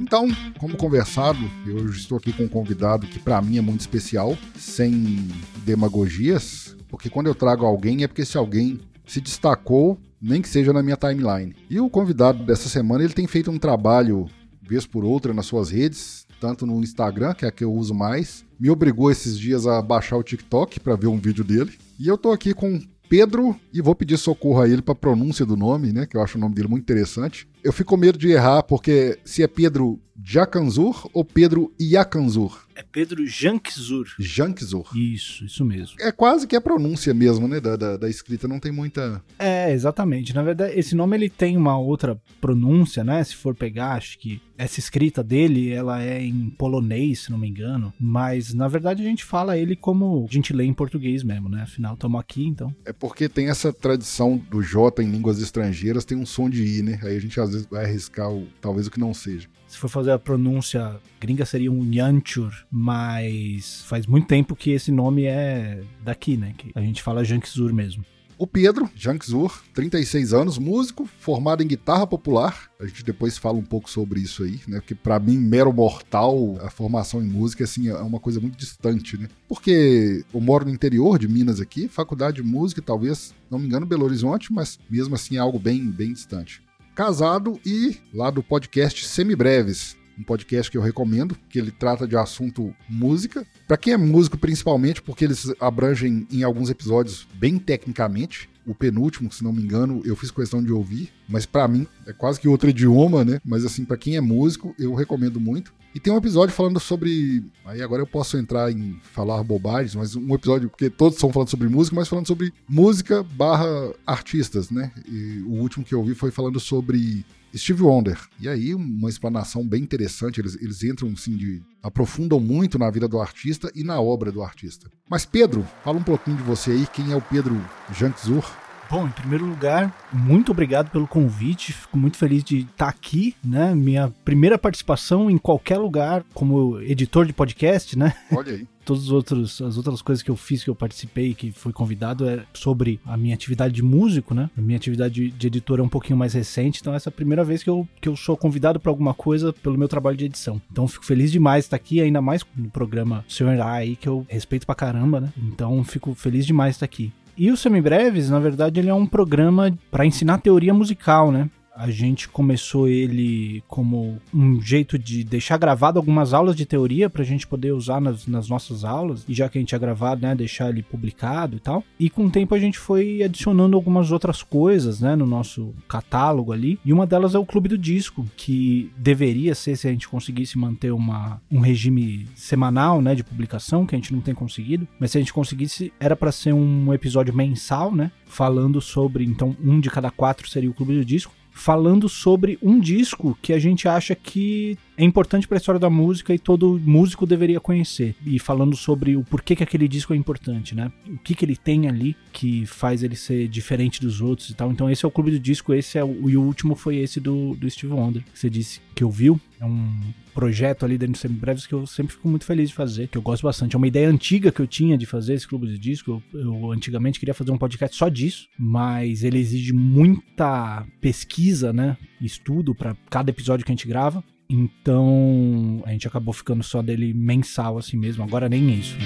Então, como conversado, eu estou aqui com um convidado que para mim é muito especial, sem demagogias, porque quando eu trago alguém é porque esse alguém se destacou, nem que seja na minha timeline. E o convidado dessa semana, ele tem feito um trabalho vez por outra nas suas redes, tanto no Instagram, que é a que eu uso mais, me obrigou esses dias a baixar o TikTok para ver um vídeo dele. E eu tô aqui com Pedro e vou pedir socorro a ele para pronúncia do nome, né, que eu acho o nome dele muito interessante. Eu fico com medo de errar porque se é Pedro Jacanzur ou Pedro Iacanzur? É Pedro Jankzur. Jankzur. Isso, isso mesmo. É quase que a pronúncia mesmo, né? Da, da, da, escrita, não tem muita. É, exatamente. Na verdade, esse nome ele tem uma outra pronúncia, né? Se for pegar, acho que essa escrita dele, ela é em polonês, se não me engano. Mas, na verdade, a gente fala ele como a gente lê em português mesmo, né? Afinal, estamos aqui, então. É porque tem essa tradição do J em línguas estrangeiras, tem um som de I, né? Aí a gente às vezes vai arriscar o, talvez o que não seja se for fazer a pronúncia gringa seria um Yanchur, mas faz muito tempo que esse nome é daqui, né? Que a gente fala Jankzur mesmo. O Pedro Jankzur, 36 anos, músico, formado em guitarra popular. A gente depois fala um pouco sobre isso aí, né? Porque para mim, mero mortal, a formação em música assim é uma coisa muito distante, né? Porque eu moro no interior de Minas aqui, faculdade de música, talvez, não me engano, Belo Horizonte, mas mesmo assim é algo bem bem distante casado e lá do podcast Semibreves, um podcast que eu recomendo, que ele trata de assunto música. Para quem é músico, principalmente, porque eles abrangem em alguns episódios bem tecnicamente. O penúltimo, se não me engano, eu fiz questão de ouvir, mas para mim é quase que outro idioma, né? Mas assim, para quem é músico, eu recomendo muito. E tem um episódio falando sobre. Aí agora eu posso entrar em falar bobagens, mas um episódio, porque todos estão falando sobre música, mas falando sobre música barra artistas, né? E o último que eu ouvi foi falando sobre Steve Wonder. E aí, uma explanação bem interessante. Eles, eles entram, assim, de. aprofundam muito na vida do artista e na obra do artista. Mas, Pedro, fala um pouquinho de você aí. Quem é o Pedro Jantzur? Bom, em primeiro lugar, muito obrigado pelo convite. Fico muito feliz de estar aqui, né? Minha primeira participação em qualquer lugar como editor de podcast, né? Olha aí. Todas as outras, as outras coisas que eu fiz, que eu participei, que fui convidado, é sobre a minha atividade de músico, né? A minha atividade de editor é um pouquinho mais recente, então essa é a primeira vez que eu, que eu sou convidado para alguma coisa pelo meu trabalho de edição. Então fico feliz demais de estar aqui, ainda mais no programa Senhor aí, que eu respeito pra caramba, né? Então fico feliz demais de estar aqui. E o Semibreves, na verdade, ele é um programa para ensinar teoria musical, né? A gente começou ele como um jeito de deixar gravado algumas aulas de teoria para a gente poder usar nas, nas, nossas aulas, e já que a gente tinha gravado, né, deixar ele publicado e tal. E com o tempo a gente foi adicionando algumas outras coisas, né, no nosso catálogo ali. E uma delas é o Clube do Disco, que deveria ser, se a gente conseguisse manter uma, um regime semanal, né, de publicação, que a gente não tem conseguido. Mas se a gente conseguisse, era para ser um episódio mensal, né, falando sobre, então, um de cada quatro seria o Clube do Disco falando sobre um disco que a gente acha que é importante para a história da música e todo músico deveria conhecer. E falando sobre o porquê que aquele disco é importante, né? O que, que ele tem ali que faz ele ser diferente dos outros e tal. Então esse é o Clube do Disco, esse é o, e o último foi esse do, do Steve Wonder, que você disse que ouviu. É um projeto ali dentro do Semibreves que eu sempre fico muito feliz de fazer, que eu gosto bastante. É uma ideia antiga que eu tinha de fazer esse clube de disco. Eu, eu antigamente queria fazer um podcast só disso, mas ele exige muita pesquisa, né? Estudo para cada episódio que a gente grava. Então a gente acabou ficando só dele mensal assim mesmo. Agora nem isso. Né?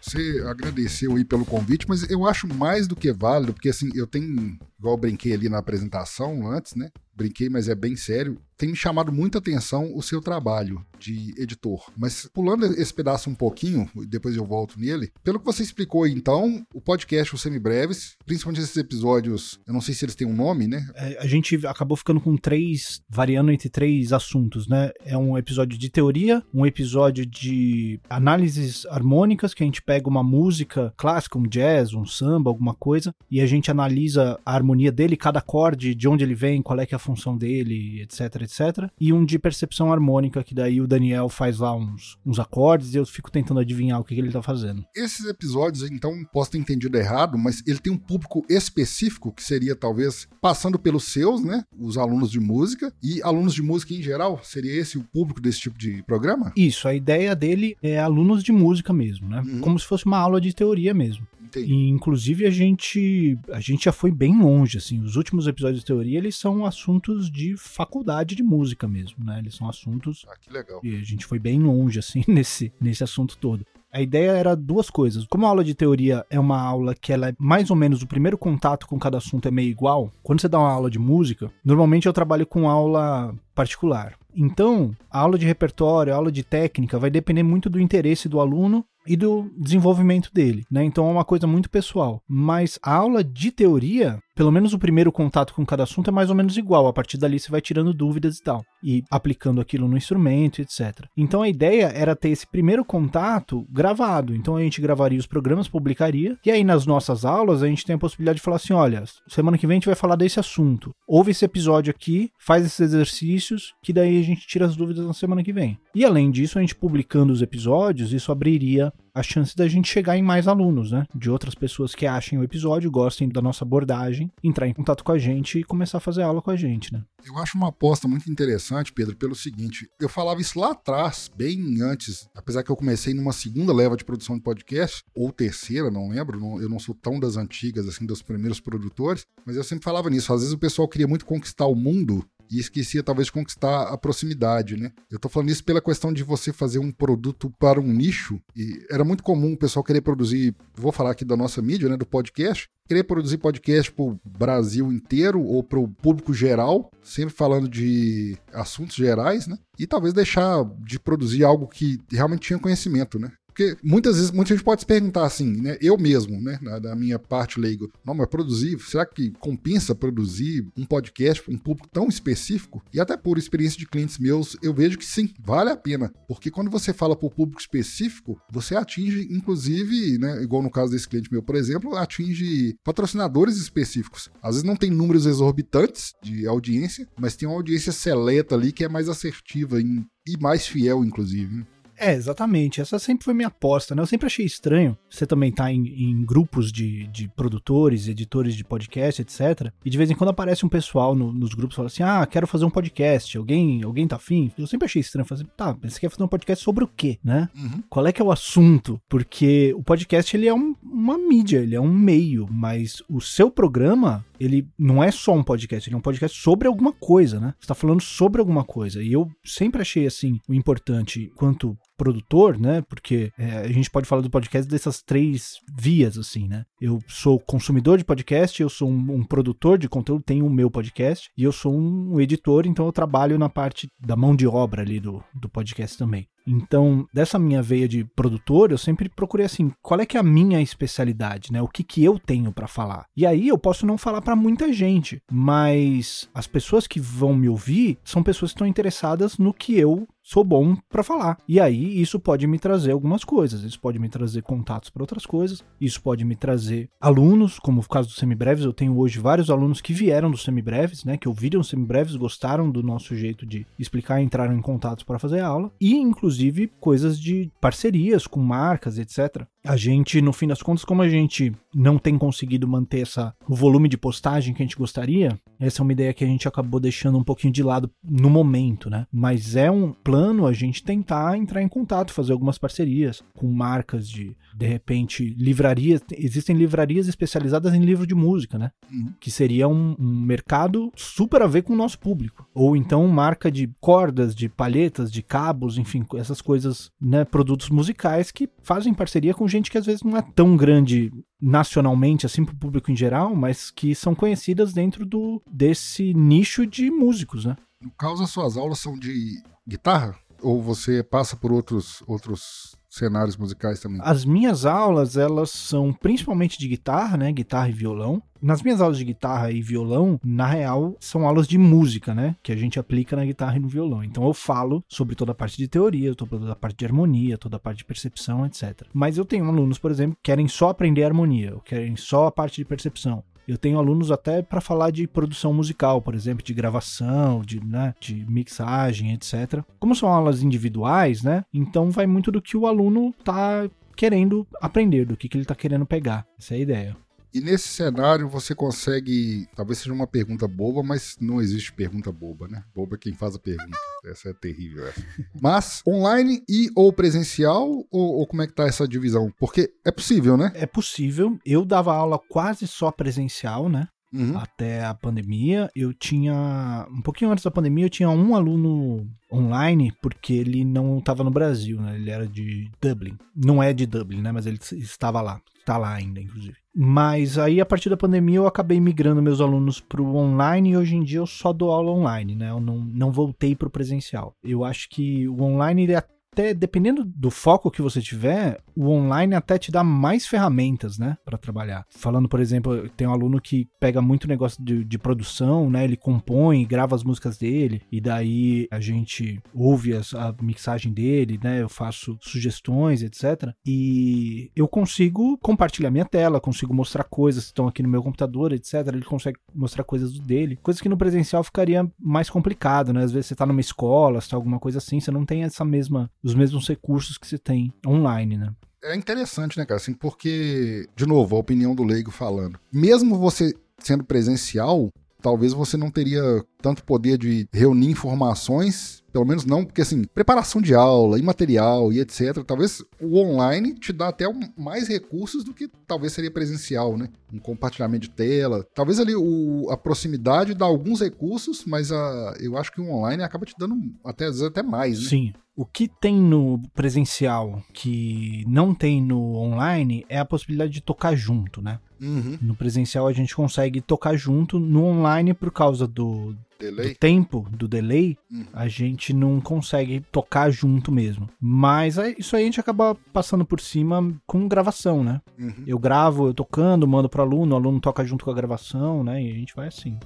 Você agradeceu aí pelo convite, mas eu acho mais do que válido, porque assim, eu tenho, igual eu brinquei ali na apresentação antes, né? Brinquei, mas é bem sério tem me chamado muita atenção o seu trabalho de editor. Mas pulando esse pedaço um pouquinho, depois eu volto nele, pelo que você explicou então, o podcast, os semibreves, principalmente esses episódios, eu não sei se eles têm um nome, né? É, a gente acabou ficando com três, variando entre três assuntos, né? É um episódio de teoria, um episódio de análises harmônicas, que a gente pega uma música clássica, um jazz, um samba, alguma coisa, e a gente analisa a harmonia harmonia dele, cada acorde, de onde ele vem, qual é que é a função dele, etc, etc. E um de percepção harmônica, que daí o Daniel faz lá uns, uns acordes e eu fico tentando adivinhar o que, que ele tá fazendo. Esses episódios, então, posso ter entendido errado, mas ele tem um público específico, que seria talvez passando pelos seus, né? Os alunos de música e alunos de música em geral. Seria esse o público desse tipo de programa? Isso, a ideia dele é alunos de música mesmo, né? Uhum. Como se fosse uma aula de teoria mesmo. Entendi. E, inclusive, a gente, a gente já foi bem longe, assim. Os últimos episódios de teoria, eles são assuntos de faculdade de música mesmo, né? Eles são assuntos... Ah, que legal. E a gente foi bem longe, assim, nesse, nesse assunto todo. A ideia era duas coisas. Como a aula de teoria é uma aula que ela é mais ou menos o primeiro contato com cada assunto é meio igual, quando você dá uma aula de música, normalmente eu trabalho com aula particular. Então, a aula de repertório, a aula de técnica vai depender muito do interesse do aluno e do desenvolvimento dele, né? Então é uma coisa muito pessoal. Mas a aula de teoria, pelo menos o primeiro contato com cada assunto é mais ou menos igual. A partir dali você vai tirando dúvidas e tal, e aplicando aquilo no instrumento, etc. Então a ideia era ter esse primeiro contato gravado. Então a gente gravaria os programas, publicaria, e aí nas nossas aulas a gente tem a possibilidade de falar assim: olha, semana que vem a gente vai falar desse assunto. Ouve esse episódio aqui, faz esses exercícios, que daí a gente tira as dúvidas na semana que vem. E além disso, a gente publicando os episódios, isso abriria a chance da gente chegar em mais alunos, né? De outras pessoas que achem o episódio, gostem da nossa abordagem, entrar em contato com a gente e começar a fazer aula com a gente, né? Eu acho uma aposta muito interessante, Pedro, pelo seguinte: eu falava isso lá atrás, bem antes, apesar que eu comecei numa segunda leva de produção de podcast, ou terceira, não lembro, não, eu não sou tão das antigas, assim, dos primeiros produtores, mas eu sempre falava nisso. Às vezes o pessoal queria muito conquistar o mundo e esquecia talvez conquistar a proximidade, né? Eu tô falando isso pela questão de você fazer um produto para um nicho e era muito comum o pessoal querer produzir, vou falar aqui da nossa mídia, né, do podcast, querer produzir podcast pro Brasil inteiro ou pro público geral, sempre falando de assuntos gerais, né? E talvez deixar de produzir algo que realmente tinha conhecimento, né? Porque muitas vezes, muita gente pode se perguntar assim, né? Eu mesmo, né? Na, da minha parte leigo, não, mas produzir, será que compensa produzir um podcast para um público tão específico? E até por experiência de clientes meus, eu vejo que sim, vale a pena. Porque quando você fala para o público específico, você atinge, inclusive, né? Igual no caso desse cliente meu, por exemplo, atinge patrocinadores específicos. Às vezes não tem números exorbitantes de audiência, mas tem uma audiência seleta ali que é mais assertiva e mais fiel, inclusive. É, exatamente. Essa sempre foi minha aposta, né? Eu sempre achei estranho você também tá em, em grupos de, de produtores, editores de podcast, etc. E de vez em quando aparece um pessoal no, nos grupos falando assim: ah, quero fazer um podcast. Alguém, alguém tá afim? Eu sempre achei estranho. Assim, tá, você quer fazer um podcast sobre o quê, né? Uhum. Qual é que é o assunto? Porque o podcast, ele é um, uma mídia, ele é um meio, mas o seu programa, ele não é só um podcast, ele é um podcast sobre alguma coisa, né? Você tá falando sobre alguma coisa. E eu sempre achei, assim, o importante, quanto produtor, né? Porque é, a gente pode falar do podcast dessas três vias, assim, né? Eu sou consumidor de podcast, eu sou um, um, produtor de conteúdo, tenho o meu podcast, e eu sou um editor, então eu trabalho na parte da mão de obra ali do, do podcast também. Então, dessa minha veia de produtor, eu sempre procurei assim, qual é que é a minha especialidade, né? O que que eu tenho para falar? E aí eu posso não falar para muita gente, mas as pessoas que vão me ouvir são pessoas que estão interessadas no que eu sou bom para falar. E aí isso pode me trazer algumas coisas, isso pode me trazer contatos para outras coisas, isso pode me trazer alunos, como o caso dos semibreves, eu tenho hoje vários alunos que vieram dos semibreves, né, que ouviram os semibreves, gostaram do nosso jeito de explicar, entraram em contatos para fazer aula, e inclusive coisas de parcerias com marcas, etc a gente, no fim das contas, como a gente não tem conseguido manter essa, o volume de postagem que a gente gostaria, essa é uma ideia que a gente acabou deixando um pouquinho de lado no momento, né? Mas é um plano a gente tentar entrar em contato, fazer algumas parcerias com marcas de, de repente, livrarias. Existem livrarias especializadas em livro de música, né? Uhum. Que seria um, um mercado super a ver com o nosso público. Ou então marca de cordas, de palhetas, de cabos, enfim, essas coisas, né? Produtos musicais que fazem parceria com gente que às vezes não é tão grande nacionalmente, assim, para o público em geral, mas que são conhecidas dentro do, desse nicho de músicos, né? No caso, as suas aulas são de guitarra? Ou você passa por outros, outros cenários musicais também? As minhas aulas, elas são principalmente de guitarra, né? Guitarra e violão. Nas minhas aulas de guitarra e violão, na real, são aulas de música, né? Que a gente aplica na guitarra e no violão. Então eu falo sobre toda a parte de teoria, toda a parte de harmonia, toda a parte de percepção, etc. Mas eu tenho alunos, por exemplo, que querem só aprender harmonia, ou querem só a parte de percepção. Eu tenho alunos até para falar de produção musical, por exemplo, de gravação, de, né, de mixagem, etc. Como são aulas individuais, né? Então vai muito do que o aluno tá querendo aprender, do que, que ele tá querendo pegar. Essa é a ideia. E nesse cenário você consegue. Talvez seja uma pergunta boba, mas não existe pergunta boba, né? Boba é quem faz a pergunta. Essa é terrível. Essa. Mas online e ou presencial, ou, ou, como é que tá essa divisão? Porque é possível, né? É possível. Eu dava aula quase só presencial, né? Uhum. Até a pandemia, eu tinha. Um pouquinho antes da pandemia, eu tinha um aluno online, porque ele não estava no Brasil, né? Ele era de Dublin. Não é de Dublin, né? Mas ele estava lá. Está lá ainda, inclusive. Mas aí, a partir da pandemia, eu acabei migrando meus alunos para o online e hoje em dia eu só dou aula online, né? Eu não, não voltei para o presencial. Eu acho que o online ele é até dependendo do foco que você tiver, o online até te dá mais ferramentas, né, para trabalhar. Falando, por exemplo, tem um aluno que pega muito negócio de, de, produção, né, ele compõe, grava as músicas dele e daí a gente ouve as, a mixagem dele, né, eu faço sugestões, etc. E eu consigo compartilhar minha tela, consigo mostrar coisas que estão aqui no meu computador, etc. Ele consegue mostrar coisas dele, coisas que no presencial ficaria mais complicado, né? Às vezes você tá numa escola, se tá alguma coisa assim, você não tem essa mesma os mesmos recursos que se tem online, né? É interessante, né, cara? Assim, porque, de novo, a opinião do leigo falando. Mesmo você sendo presencial, talvez você não teria tanto poder de reunir informações, pelo menos não, porque assim, preparação de aula e material e etc. Talvez o online te dá até mais recursos do que talvez seria presencial, né? Um compartilhamento de tela. Talvez ali o, a proximidade dá alguns recursos, mas a, eu acho que o online acaba te dando até, às vezes até mais, né? Sim. O que tem no presencial que não tem no online é a possibilidade de tocar junto, né? Uhum. No presencial a gente consegue tocar junto, no online por causa do, do tempo, do delay, uhum. a gente não consegue tocar junto mesmo. Mas isso aí a gente acaba passando por cima com gravação, né? Uhum. Eu gravo, eu tocando, mando pro aluno, o aluno toca junto com a gravação, né? E a gente vai assim.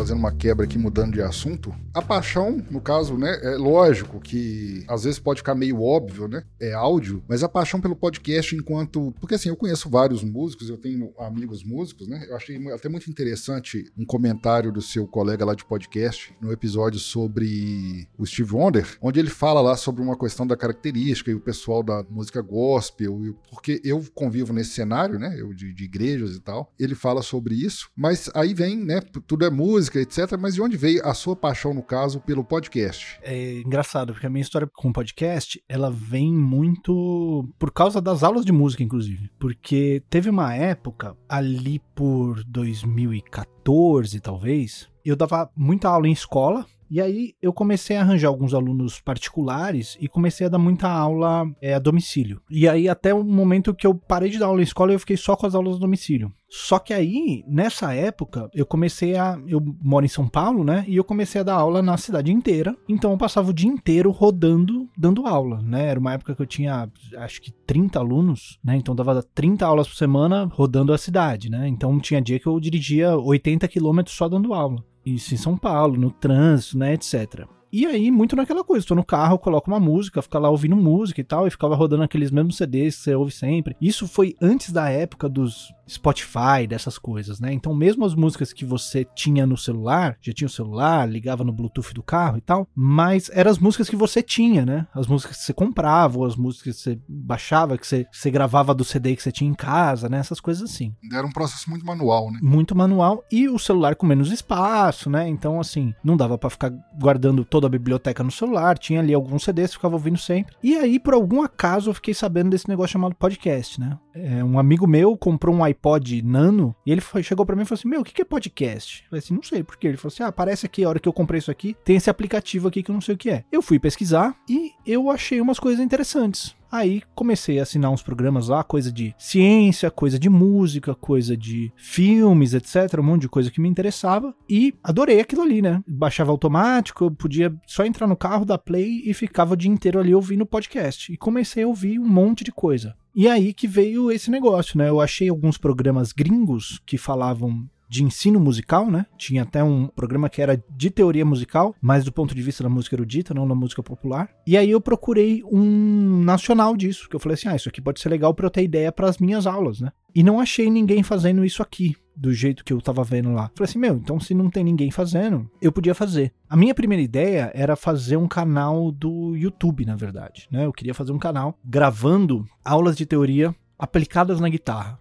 Fazendo uma quebra aqui, mudando de assunto. A paixão, no caso, né, é lógico que às vezes pode ficar meio óbvio, né? É áudio, mas a paixão pelo podcast enquanto. Porque assim, eu conheço vários músicos, eu tenho amigos músicos, né? Eu achei até muito interessante um comentário do seu colega lá de podcast no episódio sobre o Steve Wonder, onde ele fala lá sobre uma questão da característica e o pessoal da música gospel, porque eu convivo nesse cenário, né? Eu de, de igrejas e tal. Ele fala sobre isso, mas aí vem, né? Tudo é música música, etc. Mas de onde veio a sua paixão, no caso, pelo podcast? É engraçado, porque a minha história com podcast, ela vem muito por causa das aulas de música, inclusive. Porque teve uma época, ali por 2014, talvez, eu dava muita aula em escola, e aí eu comecei a arranjar alguns alunos particulares e comecei a dar muita aula é, a domicílio. E aí até o momento que eu parei de dar aula em escola, eu fiquei só com as aulas a domicílio. Só que aí, nessa época, eu comecei a. Eu moro em São Paulo, né? E eu comecei a dar aula na cidade inteira. Então eu passava o dia inteiro rodando, dando aula, né? Era uma época que eu tinha, acho que 30 alunos, né? Então dava 30 aulas por semana rodando a cidade, né? Então tinha dia que eu dirigia 80 quilômetros só dando aula. Isso em São Paulo, no trânsito, né, etc. E aí, muito naquela coisa, tô no carro, coloco uma música, fica lá ouvindo música e tal, e ficava rodando aqueles mesmos CDs que você ouve sempre. Isso foi antes da época dos Spotify, dessas coisas, né? Então, mesmo as músicas que você tinha no celular, já tinha o celular, ligava no Bluetooth do carro e tal, mas eram as músicas que você tinha, né? As músicas que você comprava, ou as músicas que você baixava, que você, você gravava do CD que você tinha em casa, né? Essas coisas assim. Era um processo muito manual, né? Muito manual e o celular com menos espaço, né? Então, assim, não dava para ficar guardando toda a biblioteca no celular, tinha ali alguns CDs, ficava ouvindo sempre. E aí, por algum acaso, eu fiquei sabendo desse negócio chamado podcast, né? É, um amigo meu comprou um iPod Nano, e ele foi, chegou para mim e falou assim: Meu, o que, que é podcast? Eu falei assim: Não sei por quê. Ele falou assim: Ah, aparece aqui, a hora que eu comprei isso aqui, tem esse aplicativo aqui que eu não sei o que é. Eu fui pesquisar e eu achei umas coisas interessantes. Aí comecei a assinar uns programas lá, coisa de ciência, coisa de música, coisa de filmes, etc. Um monte de coisa que me interessava. E adorei aquilo ali, né? Baixava automático, eu podia só entrar no carro, dar play e ficava o dia inteiro ali ouvindo podcast. E comecei a ouvir um monte de coisa. E aí que veio esse negócio, né? Eu achei alguns programas gringos que falavam de ensino musical, né? Tinha até um programa que era de teoria musical, mas do ponto de vista da música erudita, não da música popular. E aí eu procurei um nacional disso, que eu falei assim: ah, isso aqui pode ser legal para eu ter ideia para as minhas aulas, né? E não achei ninguém fazendo isso aqui do jeito que eu tava vendo lá. Falei assim, meu, então se não tem ninguém fazendo, eu podia fazer. A minha primeira ideia era fazer um canal do YouTube, na verdade, né? Eu queria fazer um canal gravando aulas de teoria aplicadas na guitarra.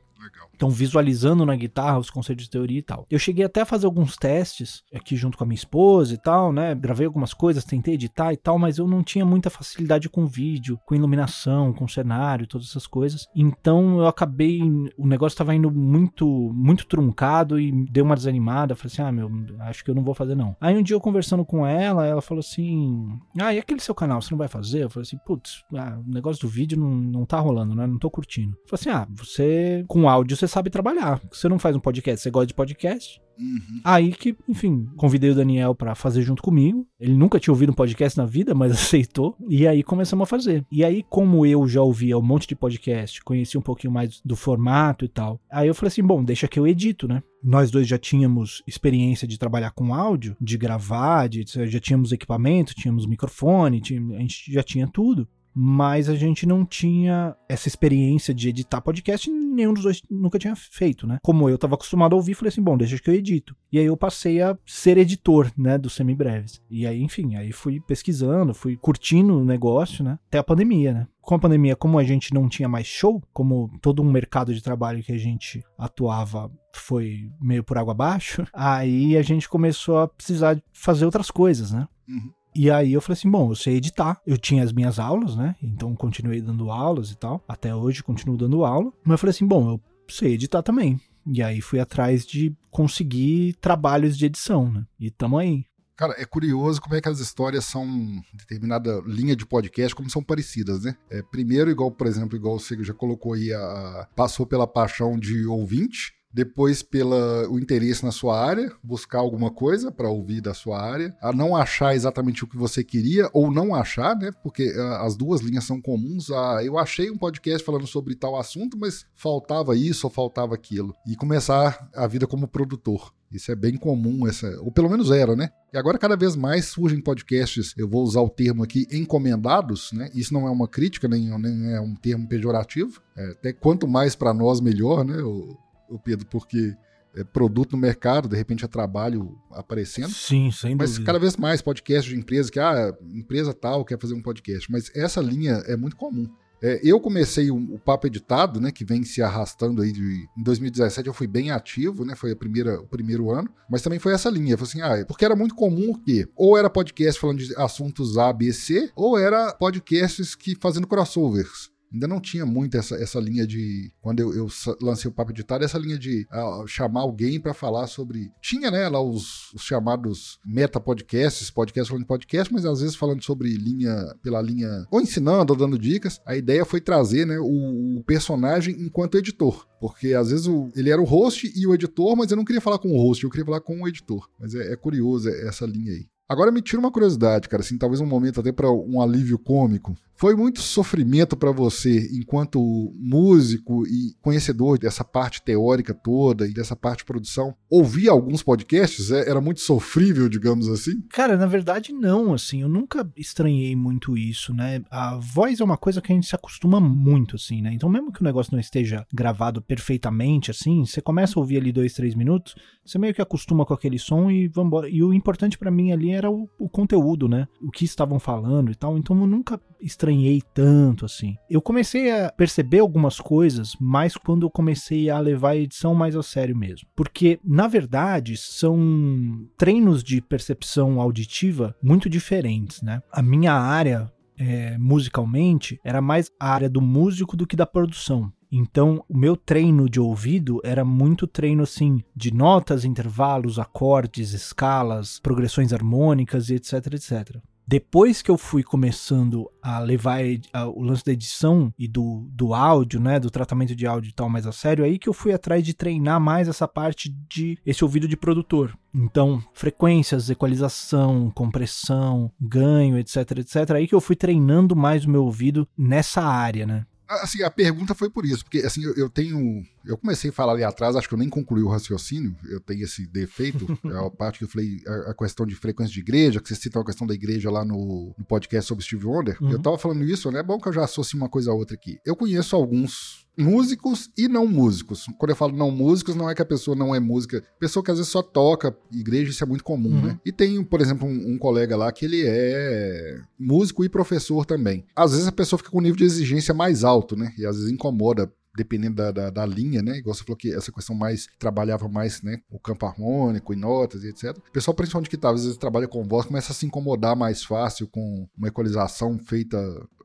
Então, visualizando na guitarra os conceitos de teoria e tal. Eu cheguei até a fazer alguns testes aqui junto com a minha esposa e tal, né? Gravei algumas coisas, tentei editar e tal, mas eu não tinha muita facilidade com vídeo, com iluminação, com cenário, todas essas coisas. Então, eu acabei. O negócio estava indo muito, muito truncado e deu uma desanimada. Falei assim: ah, meu, acho que eu não vou fazer não. Aí um dia eu conversando com ela, ela falou assim: ah, e aquele seu canal, você não vai fazer? Eu falei assim: putz, ah, o negócio do vídeo não, não tá rolando, né? Não tô curtindo. Eu falei assim: ah, você com áudio você sabe trabalhar. Você não faz um podcast, você gosta de podcast. Uhum. Aí que, enfim, convidei o Daniel para fazer junto comigo. Ele nunca tinha ouvido um podcast na vida, mas aceitou. E aí começamos a fazer. E aí, como eu já ouvia um monte de podcast, conheci um pouquinho mais do formato e tal. Aí eu falei assim: bom, deixa que eu edito, né? Nós dois já tínhamos experiência de trabalhar com áudio, de gravar, de, já tínhamos equipamento, tínhamos microfone, tínhamos, a gente já tinha tudo mas a gente não tinha essa experiência de editar podcast, nenhum dos dois nunca tinha feito, né? Como eu estava acostumado a ouvir, falei assim, bom, deixa que eu edito. E aí eu passei a ser editor, né, do Semibreves. E aí, enfim, aí fui pesquisando, fui curtindo o negócio, né, até a pandemia, né? Com a pandemia, como a gente não tinha mais show, como todo um mercado de trabalho que a gente atuava foi meio por água abaixo, aí a gente começou a precisar fazer outras coisas, né? Uhum. E aí eu falei assim, bom, eu sei editar. Eu tinha as minhas aulas, né? Então continuei dando aulas e tal. Até hoje continuo dando aula. Mas eu falei assim, bom, eu sei editar também. E aí fui atrás de conseguir trabalhos de edição, né? E tamo aí. Cara, é curioso como é que as histórias são determinada linha de podcast, como são parecidas, né? É, primeiro, igual, por exemplo, igual você já colocou aí, a, passou pela paixão de ouvinte, depois pela o interesse na sua área, buscar alguma coisa para ouvir da sua área, a não achar exatamente o que você queria ou não achar, né? Porque uh, as duas linhas são comuns. Uh, eu achei um podcast falando sobre tal assunto, mas faltava isso ou faltava aquilo. E começar a vida como produtor. Isso é bem comum, essa, ou pelo menos era, né? E agora cada vez mais surgem podcasts, eu vou usar o termo aqui, encomendados, né? Isso não é uma crítica, nem, nem é um termo pejorativo. É, até quanto mais para nós, melhor, né? O Pedro, porque é produto no mercado, de repente é trabalho aparecendo. Sim, sem Mas cada vez mais podcast de empresa que, ah, empresa tal quer fazer um podcast. Mas essa linha é muito comum. É, eu comecei o, o, Papo Editado, né, que vem se arrastando aí de, em 2017 eu fui bem ativo, né, foi a primeira, o primeiro ano, mas também foi essa linha, foi assim, ah, porque era muito comum que ou era podcast falando de assuntos A, B, C, ou era podcasts que fazendo crossovers. Ainda não tinha muito essa, essa linha de. Quando eu, eu lancei o Papo Editado, essa linha de uh, chamar alguém para falar sobre. Tinha, né, lá os, os chamados meta-podcasts, podcast falando de podcast, mas às vezes falando sobre linha, pela linha. Ou ensinando, ou dando dicas. A ideia foi trazer, né, o, o personagem enquanto editor. Porque às vezes o, ele era o host e o editor, mas eu não queria falar com o host, eu queria falar com o editor. Mas é, é curioso essa linha aí. Agora me tira uma curiosidade, cara, assim, talvez um momento até para um alívio cômico. Foi muito sofrimento para você, enquanto músico e conhecedor dessa parte teórica toda e dessa parte de produção, ouvir alguns podcasts? É, era muito sofrível, digamos assim? Cara, na verdade, não. Assim, eu nunca estranhei muito isso, né? A voz é uma coisa que a gente se acostuma muito, assim, né? Então, mesmo que o negócio não esteja gravado perfeitamente, assim, você começa a ouvir ali dois, três minutos, você meio que acostuma com aquele som e vambora. E o importante para mim ali era o, o conteúdo, né? O que estavam falando e tal. Então, eu nunca estranhei tanto assim. Eu comecei a perceber algumas coisas mais quando eu comecei a levar a edição mais a sério mesmo. Porque, na verdade, são treinos de percepção auditiva muito diferentes, né? A minha área é, musicalmente era mais a área do músico do que da produção. Então, o meu treino de ouvido era muito treino assim de notas, intervalos, acordes, escalas, progressões harmônicas e etc, etc. Depois que eu fui começando a levar a, o lance da edição e do, do áudio, né, do tratamento de áudio e tal mais a sério, aí que eu fui atrás de treinar mais essa parte de esse ouvido de produtor. Então, frequências, equalização, compressão, ganho, etc, etc. Aí que eu fui treinando mais o meu ouvido nessa área, né? Assim, a pergunta foi por isso, porque assim, eu, eu, tenho. Eu comecei a falar ali atrás, acho que eu nem concluí o raciocínio, eu tenho esse defeito. é a parte que eu falei, a, a, questão de frequência de igreja, que você cita a questão da igreja lá no, no podcast sobre Steve Wonder. Uhum. Eu tava falando isso, né? É bom que eu já associe uma coisa a outra aqui. Eu conheço alguns músicos e não músicos. Quando eu falo não músicos, não é que a pessoa não é música. Pessoa que às vezes só toca, igreja, isso é muito comum, uhum. né? E tem, por exemplo, um, um, colega lá que ele é músico e professor também. Às vezes a pessoa fica com um nível de exigência mais alto, né? E às vezes incomoda dependendo da, da, da, linha, né? Igual você falou que essa questão mais trabalhava mais, né? O campo harmônico e notas e etc. O pessoal, principalmente que tá, às vezes trabalha com voz, começa a se incomodar mais fácil com uma equalização feita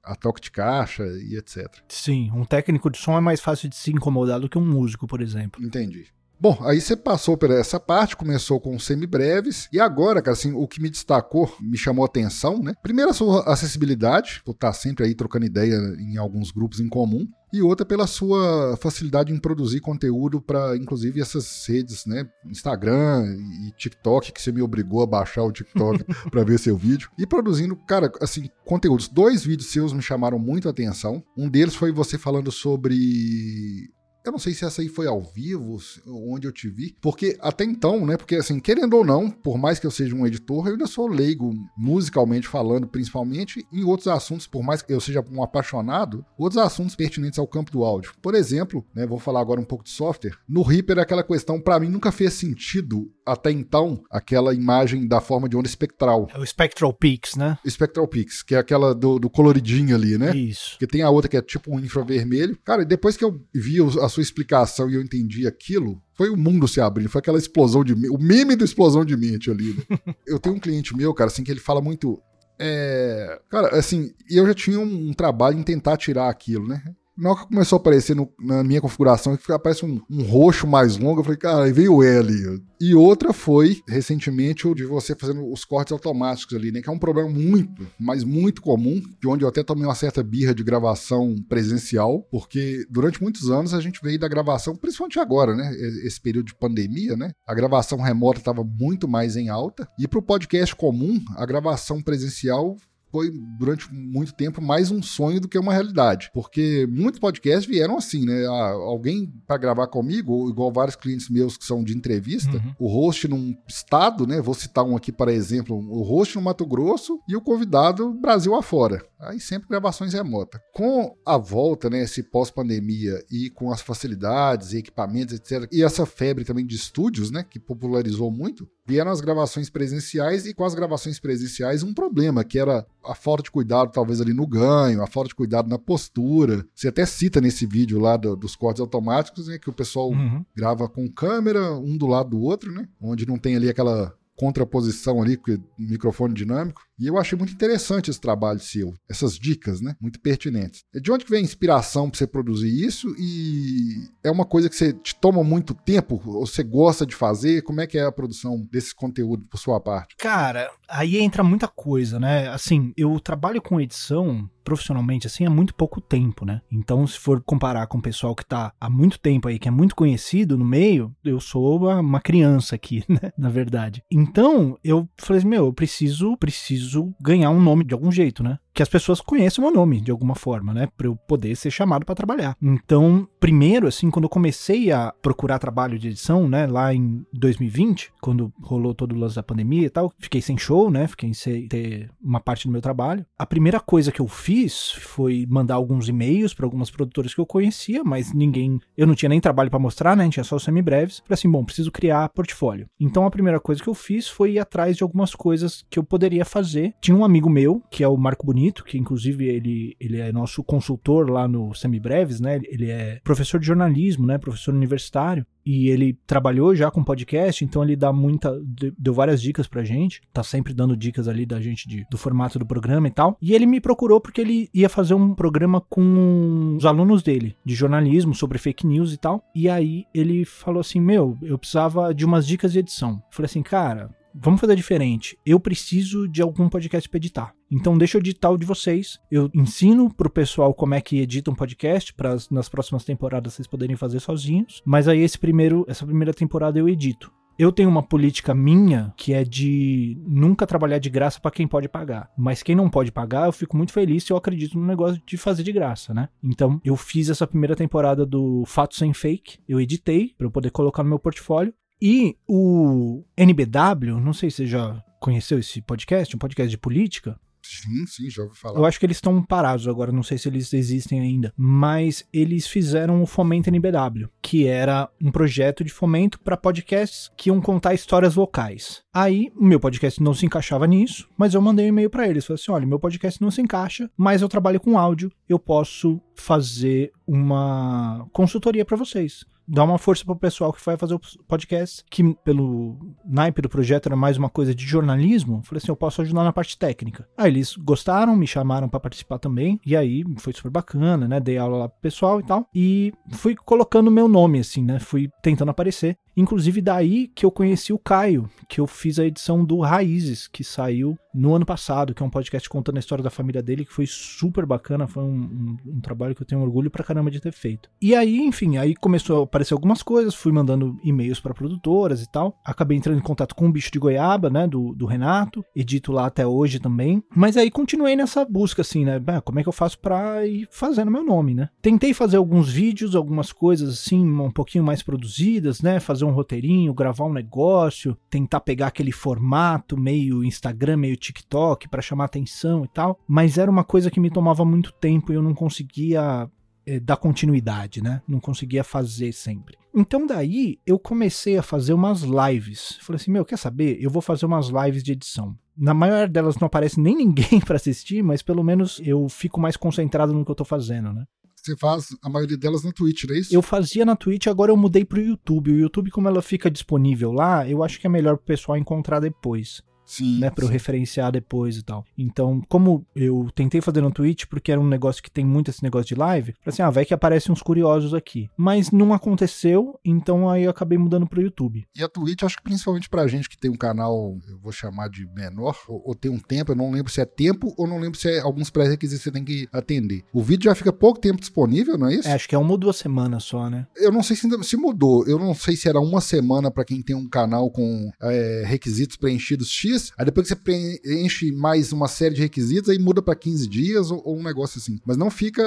a toque de caixa e etc. Sim, um técnico de som é mais fácil de se incomodar do que um músico, por exemplo. Entendi. Bom, aí você passou por essa parte, começou com semibreves, e agora, cara, assim, o que me destacou, me chamou a atenção, né? Primeiro, a sua acessibilidade, por estar sempre aí trocando ideia em alguns grupos em comum, e outra pela sua facilidade em produzir conteúdo para, inclusive, essas redes, né? Instagram e TikTok, que você me obrigou a baixar o TikTok para ver seu vídeo. E produzindo, cara, assim, conteúdos. Dois vídeos seus me chamaram muito a atenção. Um deles foi você falando sobre eu não sei se essa aí foi ao vivo, onde eu te vi, porque até então, né? Porque assim, querendo ou não, por mais que eu seja um editor, eu ainda sou leigo musicalmente falando, principalmente em outros assuntos, por mais que eu seja um apaixonado, outros assuntos pertinentes ao campo do áudio. Por exemplo, né, vou falar agora um pouco de software. No Reaper, aquela questão, para mim, nunca fez sentido até então aquela imagem da forma de onda espectral. É o Spectral Peaks, né? Spectral Peaks, que é aquela do, do coloridinho ali, né? Isso. Que tem a outra que é tipo um infravermelho. Cara, depois que eu vi a sua explicação e eu entendi aquilo, foi o mundo se abrindo, foi aquela explosão de o meme da explosão de mente ali. Né? eu tenho um cliente meu, cara, assim, que ele fala muito. É, cara, assim, e eu já tinha um, um trabalho em tentar tirar aquilo, né? Na hora que começou a aparecer no, na minha configuração, que aparece um, um, roxo mais longo, eu falei, cara, aí veio o L. E outra foi, recentemente, o de você fazendo os cortes automáticos ali, né? Que é um problema muito, mas muito comum, de onde eu até tomei uma certa birra de gravação presencial, porque durante muitos anos a gente veio da gravação, principalmente agora, né? Esse período de pandemia, né? A gravação remota estava muito mais em alta. E para o podcast comum, a gravação presencial foi durante muito tempo mais um sonho do que uma realidade, porque muitos podcasts vieram assim, né? Ah, alguém para gravar comigo, igual vários clientes meus que são de entrevista, uhum. o host num estado, né? Vou citar um aqui para exemplo, o host no Mato Grosso e o convidado Brasil afora. Aí sempre gravações remotas. Com a volta, né, esse pós-pandemia e com as facilidades e equipamentos, etc, e essa febre também de estúdios, né, que popularizou muito, vieram as gravações presenciais e com as gravações presenciais um problema, que era a falta de cuidado talvez ali no ganho, a falta de cuidado na postura. Você até cita nesse vídeo lá do, dos cortes automáticos, né, que o pessoal uhum. grava com câmera, um do lado do outro, né, onde não tem ali aquela contraposição ali, porque microfone dinâmico. E eu achei muito interessante esse trabalho seu, essas dicas, né? Muito pertinentes. De onde vem a inspiração para você produzir isso? E é uma coisa que você te toma muito tempo? Ou você gosta de fazer? Como é que é a produção desse conteúdo por sua parte? Cara, aí entra muita coisa, né? Assim, eu trabalho com edição profissionalmente assim há muito pouco tempo, né? Então, se for comparar com o pessoal que tá há muito tempo aí, que é muito conhecido no meio, eu sou uma, uma criança aqui, né? Na verdade. Então, eu falei assim, meu, eu preciso, preciso ganhar um nome de algum jeito, né? Que as pessoas conheçam o meu nome de alguma forma, né? Para eu poder ser chamado para trabalhar. Então, primeiro, assim, quando eu comecei a procurar trabalho de edição, né, lá em 2020, quando rolou todo o lance da pandemia e tal, fiquei sem show, né? Fiquei sem ter uma parte do meu trabalho. A primeira coisa que eu fiz foi mandar alguns e-mails para algumas produtoras que eu conhecia, mas ninguém, eu não tinha nem trabalho para mostrar, né? Tinha só os semibreves. Falei assim, bom, preciso criar portfólio. Então, a primeira coisa que eu fiz foi ir atrás de algumas coisas que eu poderia fazer. Tinha um amigo meu, que é o Marco Bonito, Bonito, que inclusive ele, ele é nosso consultor lá no Semibreves, né? Ele é professor de jornalismo, né? Professor universitário. E ele trabalhou já com podcast, então ele dá muita. deu várias dicas pra gente. Tá sempre dando dicas ali da gente de, do formato do programa e tal. E ele me procurou porque ele ia fazer um programa com os alunos dele, de jornalismo, sobre fake news e tal. E aí ele falou assim: Meu, eu precisava de umas dicas de edição. Eu falei assim, cara, vamos fazer diferente. Eu preciso de algum podcast para editar. Então deixa eu editar o de vocês. Eu ensino pro pessoal como é que edita um podcast para nas próximas temporadas vocês poderem fazer sozinhos. Mas aí esse primeiro, essa primeira temporada eu edito. Eu tenho uma política minha que é de nunca trabalhar de graça para quem pode pagar. Mas quem não pode pagar, eu fico muito feliz se eu acredito no negócio de fazer de graça, né? Então, eu fiz essa primeira temporada do Fato Sem Fake, eu editei para eu poder colocar no meu portfólio. E o NBW, não sei se você já conheceu esse podcast, um podcast de política, Sim, sim, já ouvi falar. eu acho que eles estão parados agora, não sei se eles existem ainda. Mas eles fizeram o Fomento NBW, que era um projeto de fomento para podcasts que iam contar histórias locais. Aí, o meu podcast não se encaixava nisso, mas eu mandei um e-mail para eles. Falei assim: olha, meu podcast não se encaixa, mas eu trabalho com áudio, eu posso fazer uma consultoria para vocês dar uma força pro pessoal que vai fazer o podcast, que pelo naipe do projeto era mais uma coisa de jornalismo. Falei assim, eu posso ajudar na parte técnica. Aí eles gostaram, me chamaram para participar também, e aí foi super bacana, né? Dei aula lá pro pessoal e tal, e fui colocando meu nome assim, né? Fui tentando aparecer. Inclusive daí que eu conheci o Caio, que eu fiz a edição do Raízes, que saiu no ano passado, que é um podcast contando a história da família dele, que foi super bacana, foi um, um, um trabalho que eu tenho orgulho pra caramba de ter feito. E aí, enfim, aí começou a aparecer algumas coisas, fui mandando e-mails para produtoras e tal. Acabei entrando em contato com o Bicho de Goiaba, né, do, do Renato, edito lá até hoje também. Mas aí continuei nessa busca, assim, né, ah, como é que eu faço pra ir fazendo meu nome, né? Tentei fazer alguns vídeos, algumas coisas assim, um pouquinho mais produzidas, né, fazer um roteirinho, gravar um negócio, tentar pegar aquele formato meio Instagram, meio TikTok para chamar atenção e tal, mas era uma coisa que me tomava muito tempo e eu não conseguia eh, dar continuidade, né? Não conseguia fazer sempre. Então daí eu comecei a fazer umas lives. Falei assim, meu, quer saber? Eu vou fazer umas lives de edição. Na maior delas não aparece nem ninguém para assistir, mas pelo menos eu fico mais concentrado no que eu tô fazendo, né? Você faz a maioria delas na Twitch, não é isso? Eu fazia na Twitch, agora eu mudei pro YouTube. O YouTube, como ela fica disponível lá, eu acho que é melhor pro pessoal encontrar depois. Sim. né, para eu referenciar depois e tal. Então, como eu tentei fazer no Twitch, porque era um negócio que tem muito esse negócio de live, falei assim, ah, vai que aparecem uns curiosos aqui. Mas não aconteceu, então aí eu acabei mudando pro YouTube. E a Twitch, acho que principalmente pra gente que tem um canal, eu vou chamar de menor, ou, ou tem um tempo, eu não lembro se é tempo ou não lembro se é alguns pré-requisitos que você tem que atender. O vídeo já fica pouco tempo disponível, não é isso? É, acho que é uma ou duas semanas só, né? Eu não sei se, se mudou. Eu não sei se era uma semana pra quem tem um canal com é, requisitos preenchidos X. Aí depois que você preenche mais uma série de requisitos, aí muda pra 15 dias ou, ou um negócio assim. Mas não fica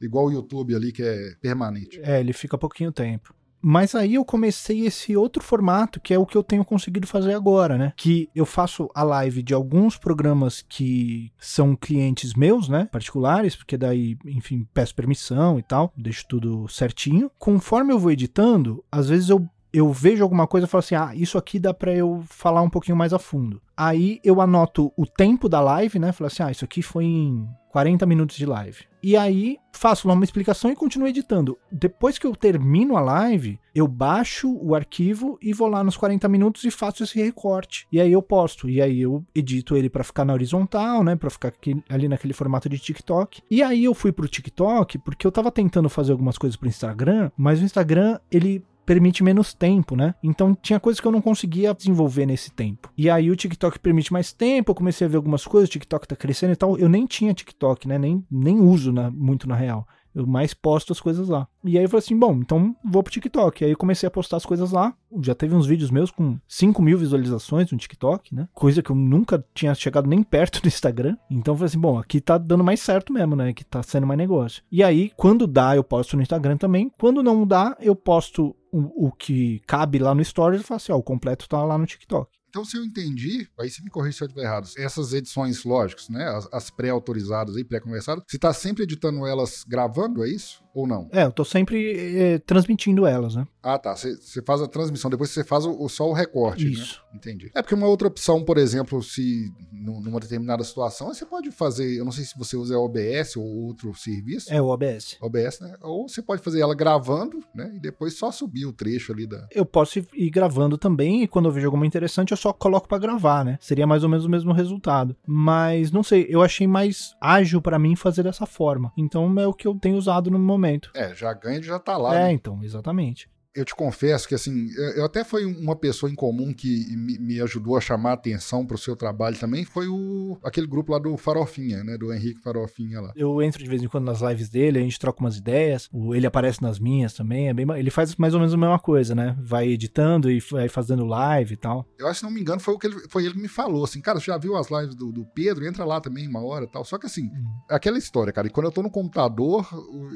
igual o YouTube ali, que é permanente. É, ele fica pouquinho tempo. Mas aí eu comecei esse outro formato, que é o que eu tenho conseguido fazer agora, né? Que eu faço a live de alguns programas que são clientes meus, né? Particulares, porque daí, enfim, peço permissão e tal, deixo tudo certinho. Conforme eu vou editando, às vezes eu eu vejo alguma coisa e falo assim: ah, isso aqui dá pra eu falar um pouquinho mais a fundo. Aí eu anoto o tempo da live, né? Falo assim: ah, isso aqui foi em 40 minutos de live. E aí faço lá uma explicação e continuo editando. Depois que eu termino a live, eu baixo o arquivo e vou lá nos 40 minutos e faço esse recorte. E aí eu posto. E aí eu edito ele pra ficar na horizontal, né? Pra ficar aqui- ali naquele formato de TikTok. E aí eu fui pro TikTok porque eu tava tentando fazer algumas coisas pro Instagram, mas o Instagram, ele permite menos tempo, né? Então tinha coisas que eu não conseguia desenvolver nesse tempo. E aí o TikTok permite mais tempo, eu comecei a ver algumas coisas, o TikTok tá crescendo e tal. Eu nem tinha TikTok, né? Nem, nem uso na- muito na real. Eu mais posto as coisas lá. E aí eu falei assim, bom, então vou pro TikTok. Aí eu comecei a postar as coisas lá. Já teve uns vídeos meus com 5 mil visualizações no TikTok, né? Coisa que eu nunca tinha chegado nem perto do Instagram. Então eu falei assim, bom, aqui tá dando mais certo mesmo, né? Que tá sendo mais negócio. E aí, quando dá, eu posto no Instagram também. Quando não dá, eu posto o, o que cabe lá no Stories e falo assim, ó, o completo tá lá no TikTok. Então, se eu entendi, aí você me corrige se eu estiver errado. Essas edições, lógicas, né? As, as pré-autorizadas aí, pré-conversadas, você tá sempre editando elas gravando, é isso? Ou não? É, eu tô sempre eh, transmitindo elas, né? Ah, tá. Você faz a transmissão, depois você faz o, só o recorte, Isso. né? Entendi. É porque uma outra opção, por exemplo, se nu- numa determinada situação, você pode fazer, eu não sei se você usa OBS ou outro serviço. É o OBS. OBS, né? Ou você pode fazer ela gravando, né? E depois só subir o trecho ali da. Eu posso ir- ir gravando também, e quando eu vejo alguma interessante, eu só coloco pra gravar, né? Seria mais ou menos o mesmo resultado. Mas não sei, eu achei mais ágil pra mim fazer dessa forma. Então é o que eu tenho usado no momento. É, já ganha, já tá lá. é, né? então, exatamente. Eu te confesso que, assim, eu até foi uma pessoa em comum que me, ajudou a chamar a atenção para o seu trabalho também, foi o aquele grupo lá do Farofinha, né? Do Henrique Farofinha lá. Eu entro de vez em quando nas lives dele, a gente troca umas ideias, ele aparece nas minhas também, é bem, ele faz mais ou menos a mesma coisa, né? Vai editando e vai fazendo live e tal. Eu acho, se não me engano, foi, o que ele, foi ele que me falou, assim, cara, você já viu as lives do, do Pedro? Entra lá também uma hora e tal. Só que, assim, hum. aquela história, cara, e quando eu tô no computador,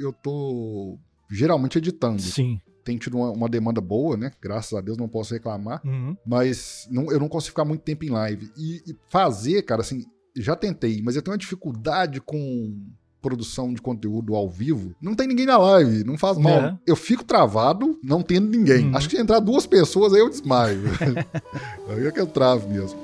eu tô geralmente editando. Sim tem tido uma, uma, demanda boa, né? Graças a Deus não posso reclamar. Uhum. Mas não, eu não consigo ficar muito tempo em live. E, e, fazer, cara, assim, já tentei, mas eu tenho uma dificuldade com produção de conteúdo ao vivo. Não tem ninguém na live, não faz mal. É. Eu fico travado, não tendo ninguém. Uhum. Acho que se entrar duas pessoas, aí eu desmaio. aí é que eu travo mesmo.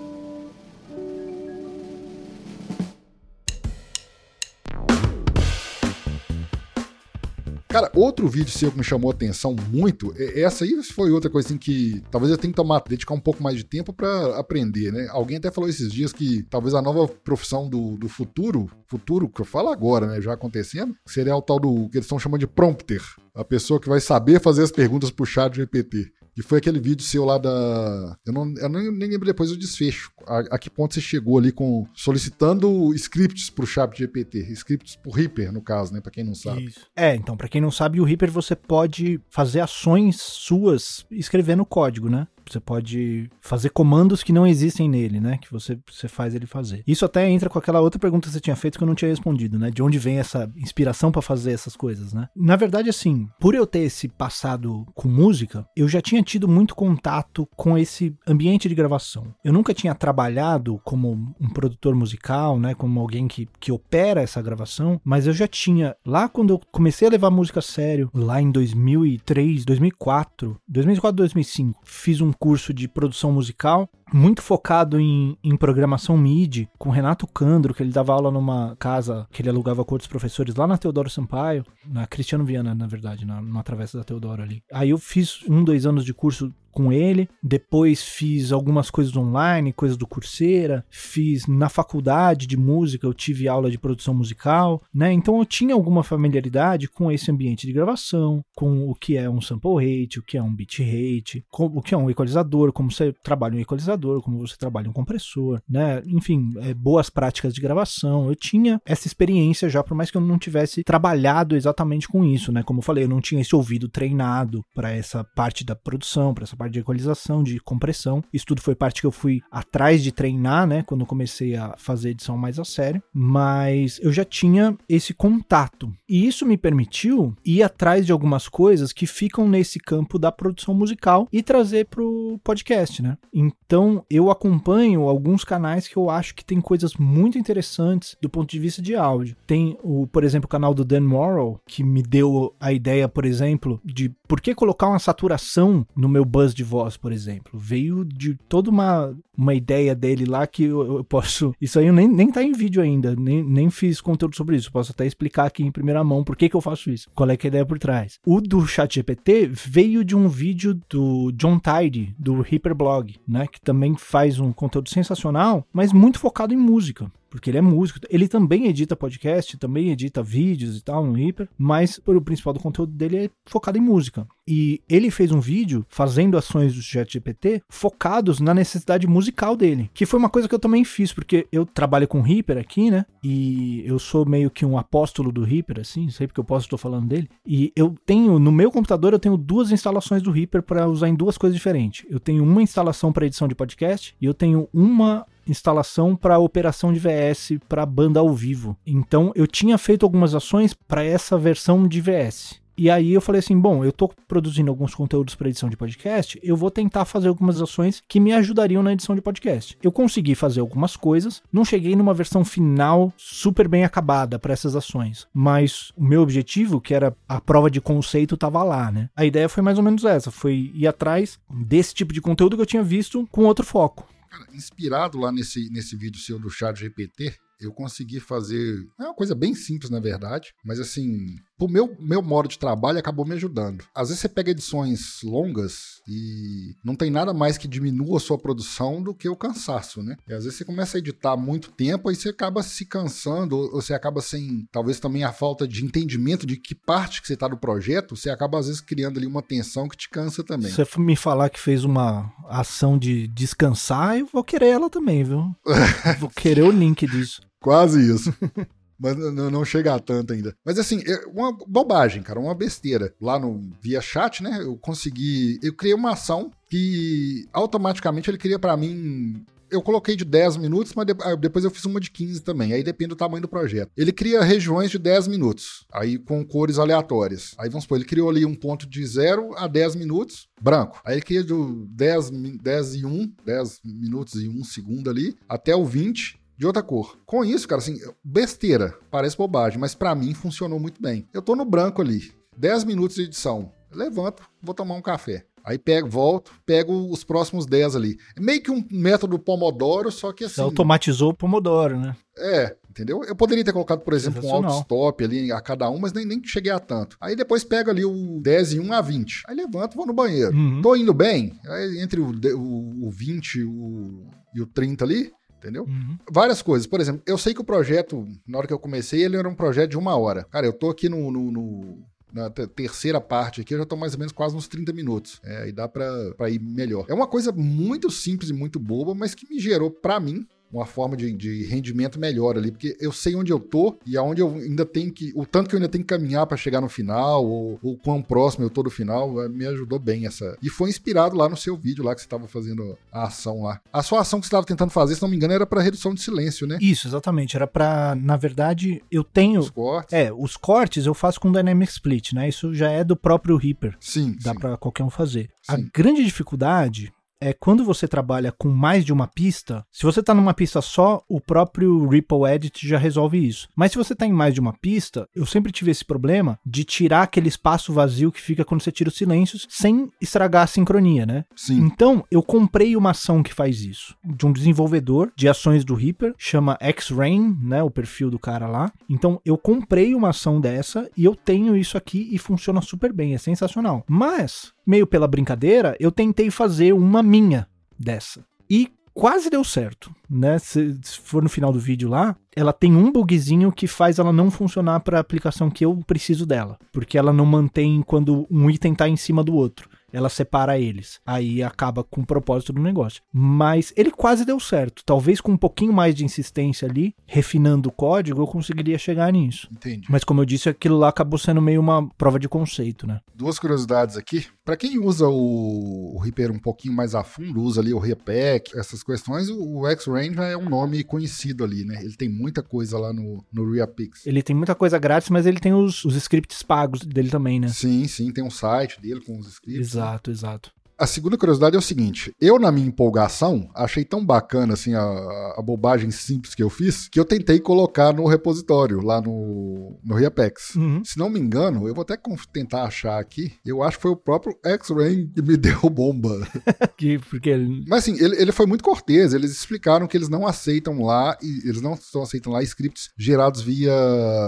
Cara, outro vídeo seu que me chamou a atenção muito, essa aí foi outra coisa assim que talvez eu tenha que tomar, dedicar um pouco mais de tempo para aprender, né? Alguém até falou esses dias que talvez a nova profissão do, do futuro, futuro que eu falo agora, né, já acontecendo, seria o tal do que eles estão chamando de prompter, a pessoa que vai saber fazer as perguntas pro chat GPT. Que foi aquele vídeo seu lá da. Eu, não, eu nem, nem lembro depois o desfecho. A, a, que ponto você chegou ali com. solicitando scripts pro chat GPT. Scripts pro Reaper, no caso, né? Pra quem não sabe. Isso. É, então, pra quem não sabe, o Reaper você pode fazer ações suas escrevendo código, né? Você pode fazer comandos que não existem nele, né? Que você, você faz ele fazer. Isso até entra com aquela outra pergunta que você tinha feito que eu não tinha respondido, né? De onde vem essa inspiração para fazer essas coisas, né? Na verdade, assim, por eu ter esse passado com música, eu já tinha tido muito contato com esse ambiente de gravação. Eu nunca tinha trabalhado como um produtor musical, né? Como alguém que, que opera essa gravação, mas eu já tinha, lá quando eu comecei a levar música a sério, lá em 2003, 2004, 2004, 2005, fiz um curso de produção musical, muito focado em, em programação MIDI, com Renato Candro, que ele dava aula numa casa que ele alugava com outros professores lá na Teodoro Sampaio, na Cristiano Viana, na verdade, na, numa travessa da Teodoro ali. Aí eu fiz um, dois anos de curso com ele. Depois fiz algumas coisas online, coisas do Coursera. Fiz na faculdade de música, eu tive aula de produção musical, né? Então eu tinha alguma familiaridade com esse ambiente de gravação, com o que é um sample rate, o que é um bit rate, o que é um equalizador, como você trabalha um equalizador, como você trabalha um compressor, né? Enfim, é, boas práticas de gravação. Eu tinha essa experiência já, por mais que eu não tivesse trabalhado exatamente com isso, né? Como eu falei, eu não tinha esse ouvido treinado para essa parte da produção, para essa parte de equalização, de compressão. Isso tudo foi parte que eu fui atrás de treinar, né? Quando comecei a fazer edição mais a sério. Mas eu já tinha esse contato. E isso me permitiu ir atrás de algumas coisas que ficam nesse campo da produção musical e trazer pro podcast, né? Então eu acompanho alguns canais que eu acho que tem coisas muito interessantes do ponto de vista de áudio. Tem o, por exemplo, o canal do Dan Morrow, que me deu a ideia, por exemplo, de por que colocar uma saturação no meu buzz de voz, por exemplo. Veio de toda uma, uma ideia dele lá que eu, eu posso. Isso aí eu nem, nem tá em vídeo ainda, nem, nem fiz conteúdo sobre isso. Posso até explicar aqui em primeira mão por que, que eu faço isso, qual é, é a ideia por trás. O do ChatGPT veio de um vídeo do John Tidy, do Hyperblog, né? Que também faz um conteúdo sensacional, mas muito focado em música porque ele é músico. Ele também edita podcast, também edita vídeos e tal no Hyper, mas o principal do conteúdo dele é focado em música. E ele fez um vídeo fazendo ações do ChatGPT focados na necessidade musical dele, que foi uma coisa que eu também fiz, porque eu trabalho com Hyper aqui, né? E eu sou meio que um apóstolo do Hyper, assim, sei porque eu posso estou falando dele. E eu tenho no meu computador eu tenho duas instalações do Hyper para usar em duas coisas diferentes. Eu tenho uma instalação para edição de podcast e eu tenho uma instalação para operação de VS para banda ao vivo. Então eu tinha feito algumas ações para essa versão de VS. E aí eu falei assim, bom, eu tô produzindo alguns conteúdos para edição de podcast, eu vou tentar fazer algumas ações que me ajudariam na edição de podcast. Eu consegui fazer algumas coisas, não cheguei numa versão final super bem acabada para essas ações, mas o meu objetivo, que era a prova de conceito, tava lá, né? A ideia foi mais ou menos essa, foi ir atrás desse tipo de conteúdo que eu tinha visto com outro foco. Cara, inspirado lá nesse, nesse vídeo seu do chat GPT, eu consegui fazer. É uma coisa bem simples, na verdade, mas assim, pro meu, meu modo de trabalho, acabou me ajudando. Às vezes você pega edições longas e não tem nada mais que diminua a sua produção do que o cansaço, né? E às vezes você começa a editar muito tempo, aí você acaba se cansando, ou você acaba sem, talvez também a falta de entendimento de que parte que você tá do projeto, você acaba às vezes criando ali uma tensão que te cansa também. Se você me falar que fez uma ação de descansar, eu vou querer ela também, viu? vou querer o link disso. Quase isso. Mas não, chega a tanto ainda. Mas assim, é uma bobagem, cara, uma besteira. Lá no via chat, né? Eu consegui. Eu criei uma ação que automaticamente ele cria para mim eu coloquei de 10 minutos, mas ah, depois eu fiz uma de 15 também. Aí depende do tamanho do projeto. Ele cria regiões de 10 minutos, aí com cores aleatórias. Aí vamos supor, ele criou ali um ponto de 0 a 10 minutos, branco. Aí ele cria do 10, 10 e 1, 10 minutos e 1 segundo ali, até o 20, de outra cor. Com isso, cara, assim, besteira, parece bobagem, mas para mim funcionou muito bem. Eu tô no branco ali, 10 minutos de edição. Levanto, vou tomar um café. Aí pego, volto, pego os próximos 10 ali. É meio que um método Pomodoro, só que assim. Você automatizou o Pomodoro, né? É, entendeu? Eu poderia ter colocado, por exemplo, um auto-stop ali a cada um, mas nem, nem cheguei a tanto. Aí depois pego ali o 10 e 1 a 20. Aí levanto vou no banheiro. Uhum. Tô indo bem, aí entre o, o, o 20 o, e o 30 ali, entendeu? Uhum. Várias coisas. Por exemplo, eu sei que o projeto, na hora que eu comecei, ele era um projeto de uma hora. Cara, eu tô aqui no, no, no na terceira parte aqui, eu já tô mais ou menos quase uns 30 minutos. É, e dá pra, pra ir melhor. É uma coisa muito simples e muito boba, mas que me gerou, para mim, uma forma de, de, rendimento melhor ali, porque eu sei onde eu tô e aonde eu ainda tenho que. O tanto que eu ainda tenho que caminhar para chegar no final, ou o quão próximo eu tô do final, eh, me ajudou bem essa. E foi inspirado lá no seu vídeo lá que você estava fazendo a ação lá. A sua ação que você estava tentando fazer, se não me engano, era para redução de silêncio, né? Isso, exatamente. Era para, na verdade, eu tenho. Os cortes. É, os cortes eu faço com Dynamic Split, né? Isso já é do próprio Reaper. Sim. Dá para qualquer um fazer. Sim. A grande dificuldade é quando você trabalha com mais de uma pista, se você está numa pista só, o próprio Ripple Edit já resolve isso. Mas se você está em mais de uma pista, eu sempre tive esse problema de tirar aquele espaço vazio que fica quando você tira os silêncios sem estragar a sincronia, né? Sim. Então, eu comprei uma ação que faz isso, de um desenvolvedor de ações do Reaper, chama X-Rain, né, o perfil do cara lá. Então, eu comprei uma ação dessa e eu tenho isso aqui e funciona super bem, é sensacional. Mas meio pela brincadeira, eu tentei fazer uma minha dessa. E quase deu certo, né? Se, se, for no final do vídeo lá, ela tem um bugzinho que faz ela não funcionar para a aplicação que eu preciso dela, porque ela não mantém quando um item está em cima do outro ela separa eles. Aí acaba com o propósito do negócio. Mas ele quase deu certo. Talvez com um pouquinho mais de insistência ali, refinando o código, eu conseguiria chegar nisso. Entendi. Mas como eu disse, aquilo lá acabou sendo meio uma prova de conceito, né? Duas curiosidades aqui. Para quem usa o, o Reaper um pouquinho mais a fundo, usa ali o Repack, essas questões, o, o X-Range já é um nome conhecido ali, né? Ele tem muita coisa lá no, no Reapix. Ele tem muita coisa grátis, mas ele tem os, os scripts pagos dele também, né? Sim, sim, tem um site dele com os scripts. Exato, exato. A segunda curiosidade é o seguinte: eu, na minha empolgação, achei tão bacana assim a, a bobagem simples que eu fiz que eu tentei colocar no repositório lá no, no Reapex. Uhum. Se não me engano, eu vou até tentar achar aqui. Eu acho que foi o próprio X-Ray que me deu bomba. que, porque ele... Mas assim, ele, ele foi muito cortês. Eles explicaram que eles não aceitam lá, e eles não aceitam lá scripts gerados via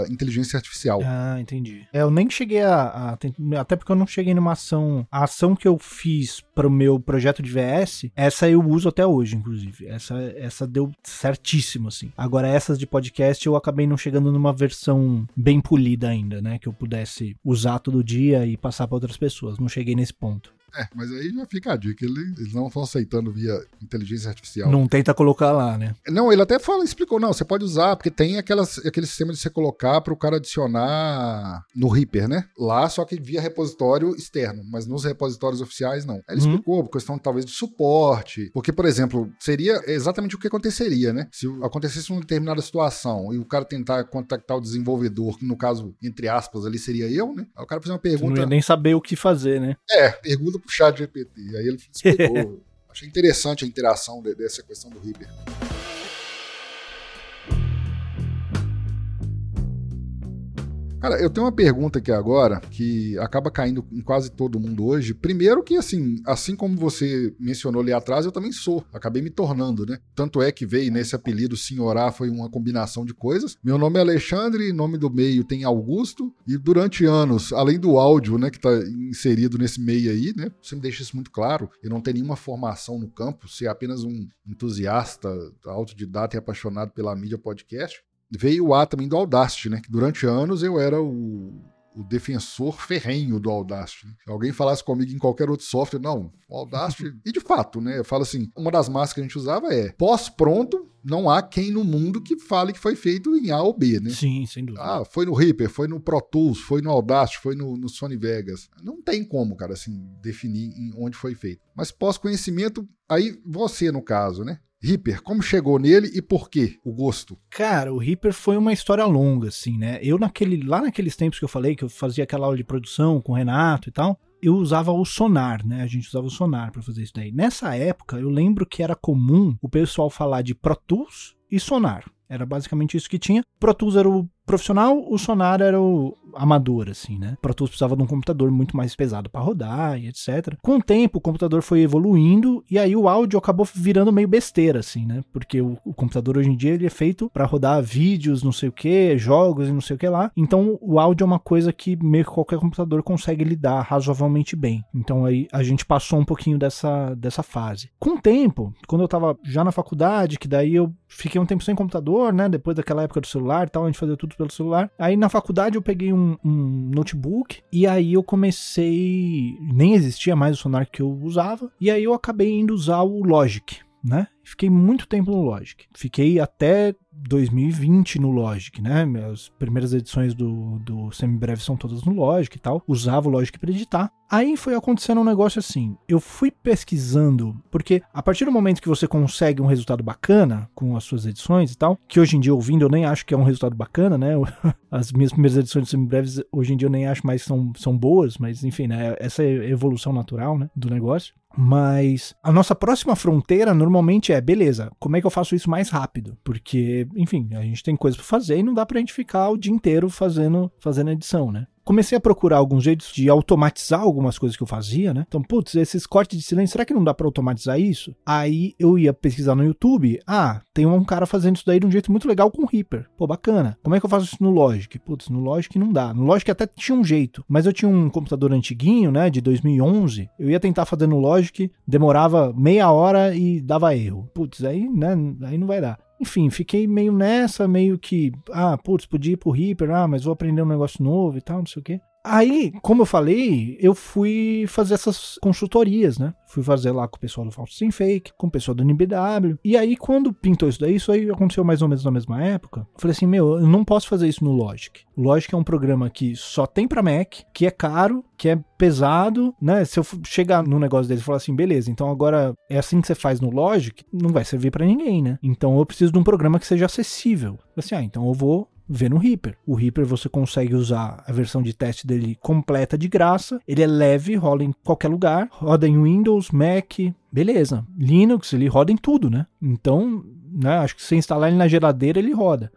inteligência artificial. Ah, entendi. É, eu nem cheguei a, a. Até porque eu não cheguei numa ação. A ação que eu fiz para o meu projeto de VS, essa eu uso até hoje, inclusive. Essa, essa deu certíssimo, assim. Agora, essas de podcast eu acabei não chegando numa versão bem polida ainda, né? Que eu pudesse usar todo dia e passar para outras pessoas. Não cheguei nesse ponto. É, mas aí já fica a dica, eles não estão aceitando via inteligência artificial. Não tenta colocar lá, né? Não, ele até fala, explicou, não, você pode usar, porque tem aquelas, aquele sistema de você colocar para o cara adicionar no Reaper, né? Lá, só que via repositório externo, mas nos repositórios oficiais não. Ele uhum. explicou, por questão talvez de suporte, porque, por exemplo, seria exatamente o que aconteceria, né? Se acontecesse uma determinada situação e o cara tentar contactar o desenvolvedor, que no caso, entre aspas, ali seria eu, né? Aí o cara fazer uma pergunta... Você não ia nem saber o que fazer, né? É, pergunta pro chat GPT. Aí ele explicou. Achei interessante a interação dessa questão do Reaper. Cara, eu tenho uma pergunta aqui agora que acaba caindo em quase todo mundo hoje. Primeiro que, assim, assim como você mencionou ali atrás, eu também sou. Acabei me tornando, né? Tanto é que veio nesse apelido Senhorá, foi uma combinação de coisas. Meu nome é Alexandre, nome do meio tem Augusto. E durante anos, além do áudio, né, que tá inserido nesse meio aí, né? Você me deixa isso muito claro. Eu não tenho nenhuma formação no campo, ser apenas um entusiasta, autodidata e apaixonado pela mídia podcast veio o A também do Audacity, né? Que durante anos eu era o, o defensor ferrenho do Audacity. Né? Se alguém falasse comigo em qualquer outro software, não, o Audacity. e de fato, né? Eu falo assim: uma das máscaras que a gente usava é pós-pronto. Não há quem no mundo que fale que foi feito em A ou B, né? Sim, sem dúvida. Ah, foi no Reaper, foi no Pro Tools, foi no Audacity, foi no, no Sony Vegas. Não tem como, cara, assim, definir onde foi feito. Mas pós-conhecimento, aí você, no caso, né? Reaper, como chegou nele e por quê o gosto? Cara, o Reaper foi uma história longa, assim, né? Eu naquele, lá naqueles tempos que eu falei, que eu fazia aquela aula de produção com o Renato e tal, eu usava o Sonar, né? A gente usava o Sonar para fazer isso daí. Nessa época, eu lembro que era comum o pessoal falar de Pro Tools e Sonar. Era basicamente isso que tinha. Pro Tools era o profissional, o Sonar era o amador, assim, né? Pro Tools precisava de um computador muito mais pesado para rodar e etc. Com o tempo, o computador foi evoluindo e aí o áudio acabou virando meio besteira, assim, né? Porque o, o computador hoje em dia ele é feito para rodar vídeos, não sei o que, jogos e não sei o que lá. Então o áudio é uma coisa que meio que qualquer computador consegue lidar razoavelmente bem. Então aí a gente passou um pouquinho dessa, dessa fase. Com o tempo, quando eu tava já na faculdade, que daí eu fiquei um tempo sem computador, né? Depois daquela época do celular e tal, a gente fazia tudo pelo celular. Aí na faculdade eu peguei um, um, notebook e aí eu comecei. Nem existia mais o Sonar que eu usava. E aí eu acabei indo usar o Logic, né? Fiquei muito tempo no Logic. Fiquei até 2020 no Logic, né? As primeiras edições do, do Semibreve são todas no Logic e tal. Usava o Logic para editar. Aí foi acontecendo um negócio assim. Eu fui pesquisando, porque a partir do momento que você consegue um resultado bacana com as suas edições e tal, que hoje em dia ouvindo eu nem acho que é um resultado bacana, né? As minhas primeiras edições de Semibreves hoje em dia eu nem acho mais são, são boas, mas enfim, né? Essa é evolução natural, né? Do negócio. Mas a nossa próxima fronteira normalmente é, beleza, como é que eu faço isso mais rápido? Porque enfim, a gente tem coisa para fazer e não dá pra gente ficar o dia inteiro fazendo, fazendo edição, né? comecei a procurar alguns jeitos de automatizar algumas coisas que eu fazia, né? Então, putz, esses cortes de silêncio, será que não dá para automatizar isso? Aí eu ia pesquisar no YouTube, ah, tem um cara fazendo isso daí de um jeito muito legal com o Reaper. Pô, bacana. Como é que eu faço isso no Logic? Putz, no Logic não dá. No Logic até tinha um jeito, mas eu tinha um computador antiguinho, né, de 2011. Eu ia tentar fazer no Logic, demorava meia hora e dava erro. Putz, aí, né, aí não vai dar. Enfim, fiquei meio nessa, meio que, ah, putz, podia ir pro Reaper, ah, mas vou aprender um negócio novo e tal, não sei o quê. Aí, como eu falei, eu fui fazer essas consultorias, né? Fui fazer lá com o pessoal do Fausto Sem Fake, com o pessoal do NBW. E aí, quando pintou isso daí, isso aí aconteceu mais ou menos na mesma época. Eu falei assim: meu, eu não posso fazer isso no Logic. O Logic é um programa que só tem para Mac, que é caro, que é pesado, né? Se eu chegar no negócio deles e falar assim, beleza, então agora é assim que você faz no Logic, não vai servir para ninguém, né? Então eu preciso de um programa que seja acessível. Falei assim, ah, então eu vou vê no Reaper. O Reaper você consegue usar a versão de teste dele completa de graça. Ele é leve, roda em qualquer lugar, roda em Windows, Mac, beleza. Linux, ele roda em tudo, né? Então, né, acho que se instalar ele na geladeira, ele roda.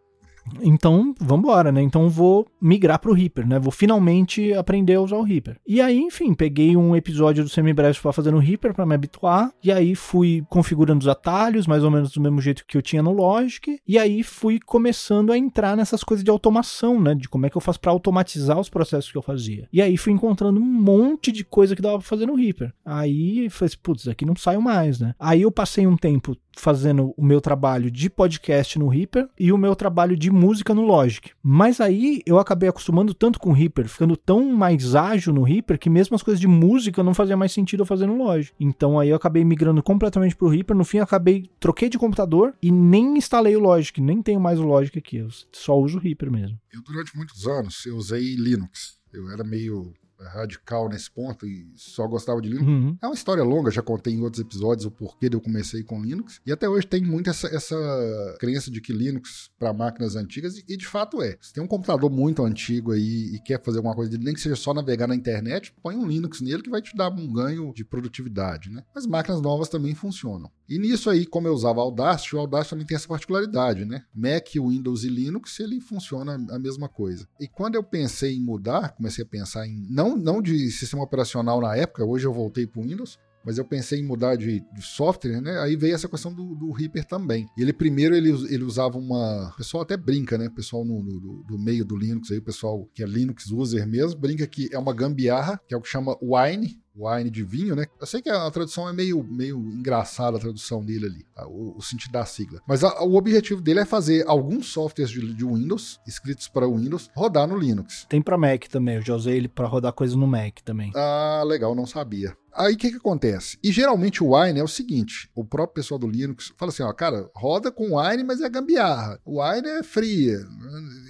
Então, vamos embora, né? Então vou migrar pro Reaper, né? Vou finalmente aprender a usar o Reaper. E aí, enfim, peguei um episódio do Semibreves para fazer no Reaper para me habituar, e aí fui configurando os atalhos, mais ou menos do mesmo jeito que eu tinha no Logic, e aí fui começando a entrar nessas coisas de automação, né? De como é que eu faço para automatizar os processos que eu fazia. E aí fui encontrando um monte de coisa que dava pra fazer no Reaper. Aí falei assim, putz, aqui não saio mais, né? Aí eu passei um tempo fazendo o meu trabalho de podcast no Reaper e o meu trabalho de música no Logic. Mas aí eu acabei acostumando tanto com o Reaper, ficando tão mais ágil no Reaper, que mesmo as coisas de música não fazia mais sentido eu fazer no Logic. Então aí eu acabei migrando completamente pro Reaper. No fim, eu acabei, troquei de computador e nem instalei o Logic, nem tenho mais o Logic aqui. Eu só uso o Reaper mesmo. Eu, durante muitos anos, eu usei Linux. Eu era meio radical nesse ponto e só gostava de Linux. Uhum. É uma história longa, já contei em outros episódios o porquê de eu comecei com Linux. E até hoje tem muito essa, essa crença de que Linux para máquinas antigas, e de fato é. Se tem um computador muito antigo aí e quer fazer alguma coisa, nem que seja só navegar na internet, põe um Linux nele que vai te dar um ganho de produtividade, né? Mas máquinas novas também funcionam. E nisso aí, como eu usava Audacity, o Audacity também tem essa particularidade, né? Mac, Windows e Linux, ele funciona a mesma coisa. E quando eu pensei em mudar, comecei a pensar em não, não de sistema operacional na época, hoje eu voltei para o Windows, mas eu pensei em mudar de, de, software, né? Aí veio essa questão do, do Reaper também. Ele primeiro ele, ele usava uma. O pessoal até brinca, né? O pessoal no, no, do meio do Linux aí, o pessoal que é Linux user mesmo, brinca que é uma gambiarra, que é o que chama Wine, wine de vinho, né? Eu sei que a tradução é meio, meio engraçada, a tradução dele ali, tá? o, o, sentido da sigla. Mas a, o objetivo dele é fazer alguns softwares de, de, Windows, escritos para Windows, rodar no Linux. Tem para Mac também, eu já usei ele para rodar coisas no Mac também. Ah, legal, não sabia. Aí o que, que acontece? E geralmente o Wine é o seguinte: o próprio pessoal do Linux fala assim, ó, cara, roda com Wine, mas é gambiarra. O Wine é fria,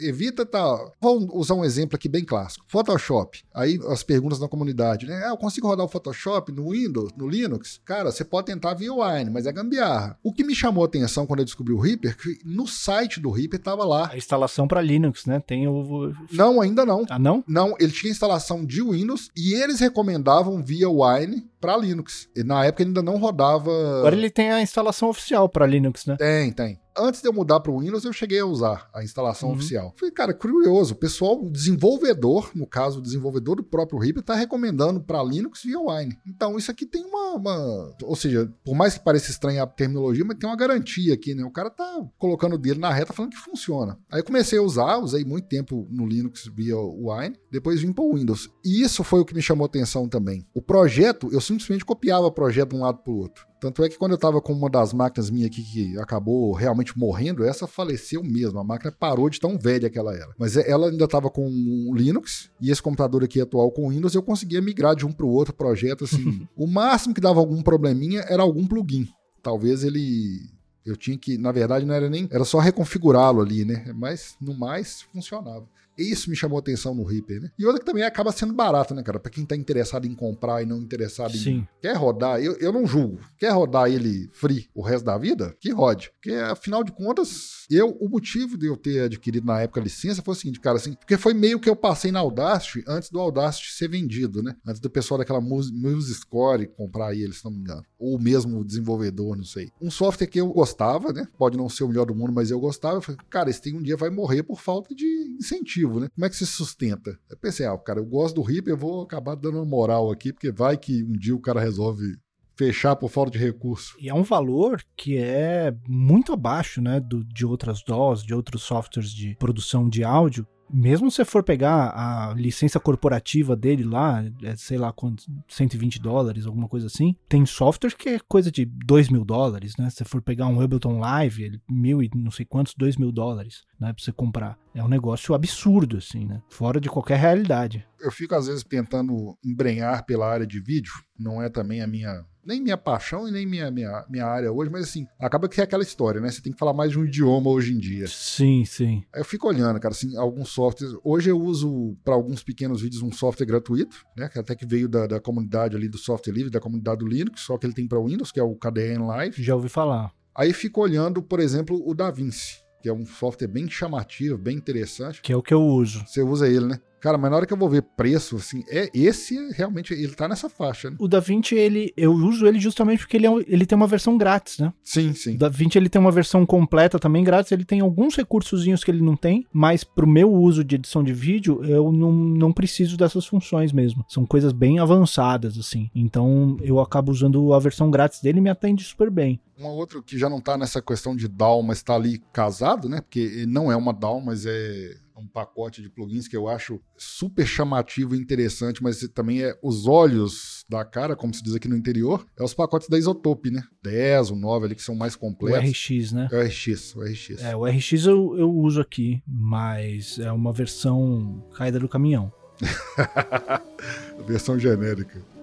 evita tal. Vou usar um exemplo aqui bem clássico: Photoshop. Aí as perguntas na comunidade, né? Ah, eu consigo rodar o Photoshop no Windows, no Linux? Cara, você pode tentar via Wine, mas é gambiarra. O que me chamou a atenção quando eu descobri o Reaper, que no site do Reaper tava lá. A instalação para Linux, né? Tem o. Não, ainda não. Ah, não? Não, ele tinha instalação de Windows e eles recomendavam via Wine para Linux. E na época ainda não rodava. Agora ele tem a instalação oficial para Linux, né? Tem, tem antes de eu mudar para o Windows, eu cheguei a usar a instalação uhum. oficial. Falei, cara, curioso. O pessoal, o desenvolvedor, no caso, o desenvolvedor do próprio Reaper, está recomendando para Linux via Wine. Então, isso aqui tem uma, uma, Ou seja, por mais que pareça estranha a terminologia, mas tem uma garantia aqui, né? O cara tá colocando o dele na reta falando que funciona. Aí eu comecei a usar, usei muito tempo no Linux via Wine, depois vim para o Windows. E isso foi o que me chamou atenção também. O projeto, eu simplesmente copiava o projeto de um lado para o outro. Tanto é que quando eu estava com uma das máquinas minhas aqui que acabou realmente morrendo, essa faleceu mesmo. A máquina parou de tão velha que ela era. Mas ela ainda estava com um Linux e esse computador aqui atual com Windows eu conseguia migrar de um para o outro projeto assim. o máximo que dava algum probleminha era algum plugin. Talvez ele eu tinha que, na verdade, não era nem. Era só reconfigurá-lo ali, né? Mas no mais funcionava. Isso me chamou atenção no Reaper, né? E outra que também acaba sendo barato, né, cara? Pra quem tá interessado em comprar e não interessado Sim. em. Quer rodar, eu, eu não julgo. Quer rodar ele free o resto da vida? Que rode. Porque, afinal de contas, eu, o motivo de eu ter adquirido na época a licença foi o seguinte, cara, assim, porque foi meio que eu passei na Audacity antes do Audacity ser vendido, né? Antes do pessoal daquela Music Score comprar ele, se não me engano. Ou mesmo o desenvolvedor, não sei. Um software que eu gostava, né? Pode não ser o melhor do mundo, mas eu gostava. Eu falei, cara, esse tem um dia vai morrer por falta de incentivo, né? Como é que se sustenta? Eu pensei, ah, cara, eu gosto do Reaper, eu vou acabar dando uma moral aqui, porque vai que um dia o cara resolve fechar por falta de recurso. E é um valor que é muito abaixo, né, do, de outras DAWs, de outros softwares de produção de áudio, mesmo se for pegar a licença corporativa dele lá, é, sei lá quanto, 120 dólares, alguma coisa assim, tem software que é coisa de 2 mil dólares, né? Se for pegar um Ableton Live, mil e não sei quantos, 2 mil dólares, né? Pra você comprar. É um negócio absurdo, assim, né? Fora de qualquer realidade. Eu fico, às vezes, tentando embrenhar pela área de vídeo, não é também a minha nem minha paixão e nem minha, minha, minha área hoje, mas assim, acaba que é aquela história, né? Você tem que falar mais de um idioma hoje em dia. Sim, sim. Aí eu fico olhando, cara, assim, alguns softwares. Hoje eu uso para alguns pequenos vídeos um software gratuito, né? Que até que veio da, da comunidade ali do software livre, da comunidade do Linux, só que ele tem para Windows, que é o KDN Live. Já ouvi falar. Aí fico olhando, por exemplo, o DaVinci, que é um software bem chamativo, bem interessante. Que é o que eu uso. Você usa ele, né? Cara, mas na hora que eu vou ver preço, assim, é esse realmente ele tá nessa faixa, né? O DaVinci, ele eu uso ele justamente porque ele, é, ele tem uma versão grátis, né? Sim, sim. O DaVinci ele tem uma versão completa também grátis, ele tem alguns recursozinhos que ele não tem, mas pro meu uso de edição de vídeo, eu não, não preciso dessas funções mesmo. São coisas bem avançadas assim. Então, eu acabo usando a versão grátis dele e me atende super bem. Um outro que já não tá nessa questão de DAW, mas tá ali casado, né? Porque não é uma DAW, mas é um pacote de plugins que eu acho super chamativo e interessante, mas também é os olhos da cara, como se diz aqui no interior, é os pacotes da Isotope, né? 10, o 9 ali que são mais completos. O RX, né? É o RX, o RX. É, o RX eu, eu uso aqui, mas é uma versão caída do caminhão. versão genérica.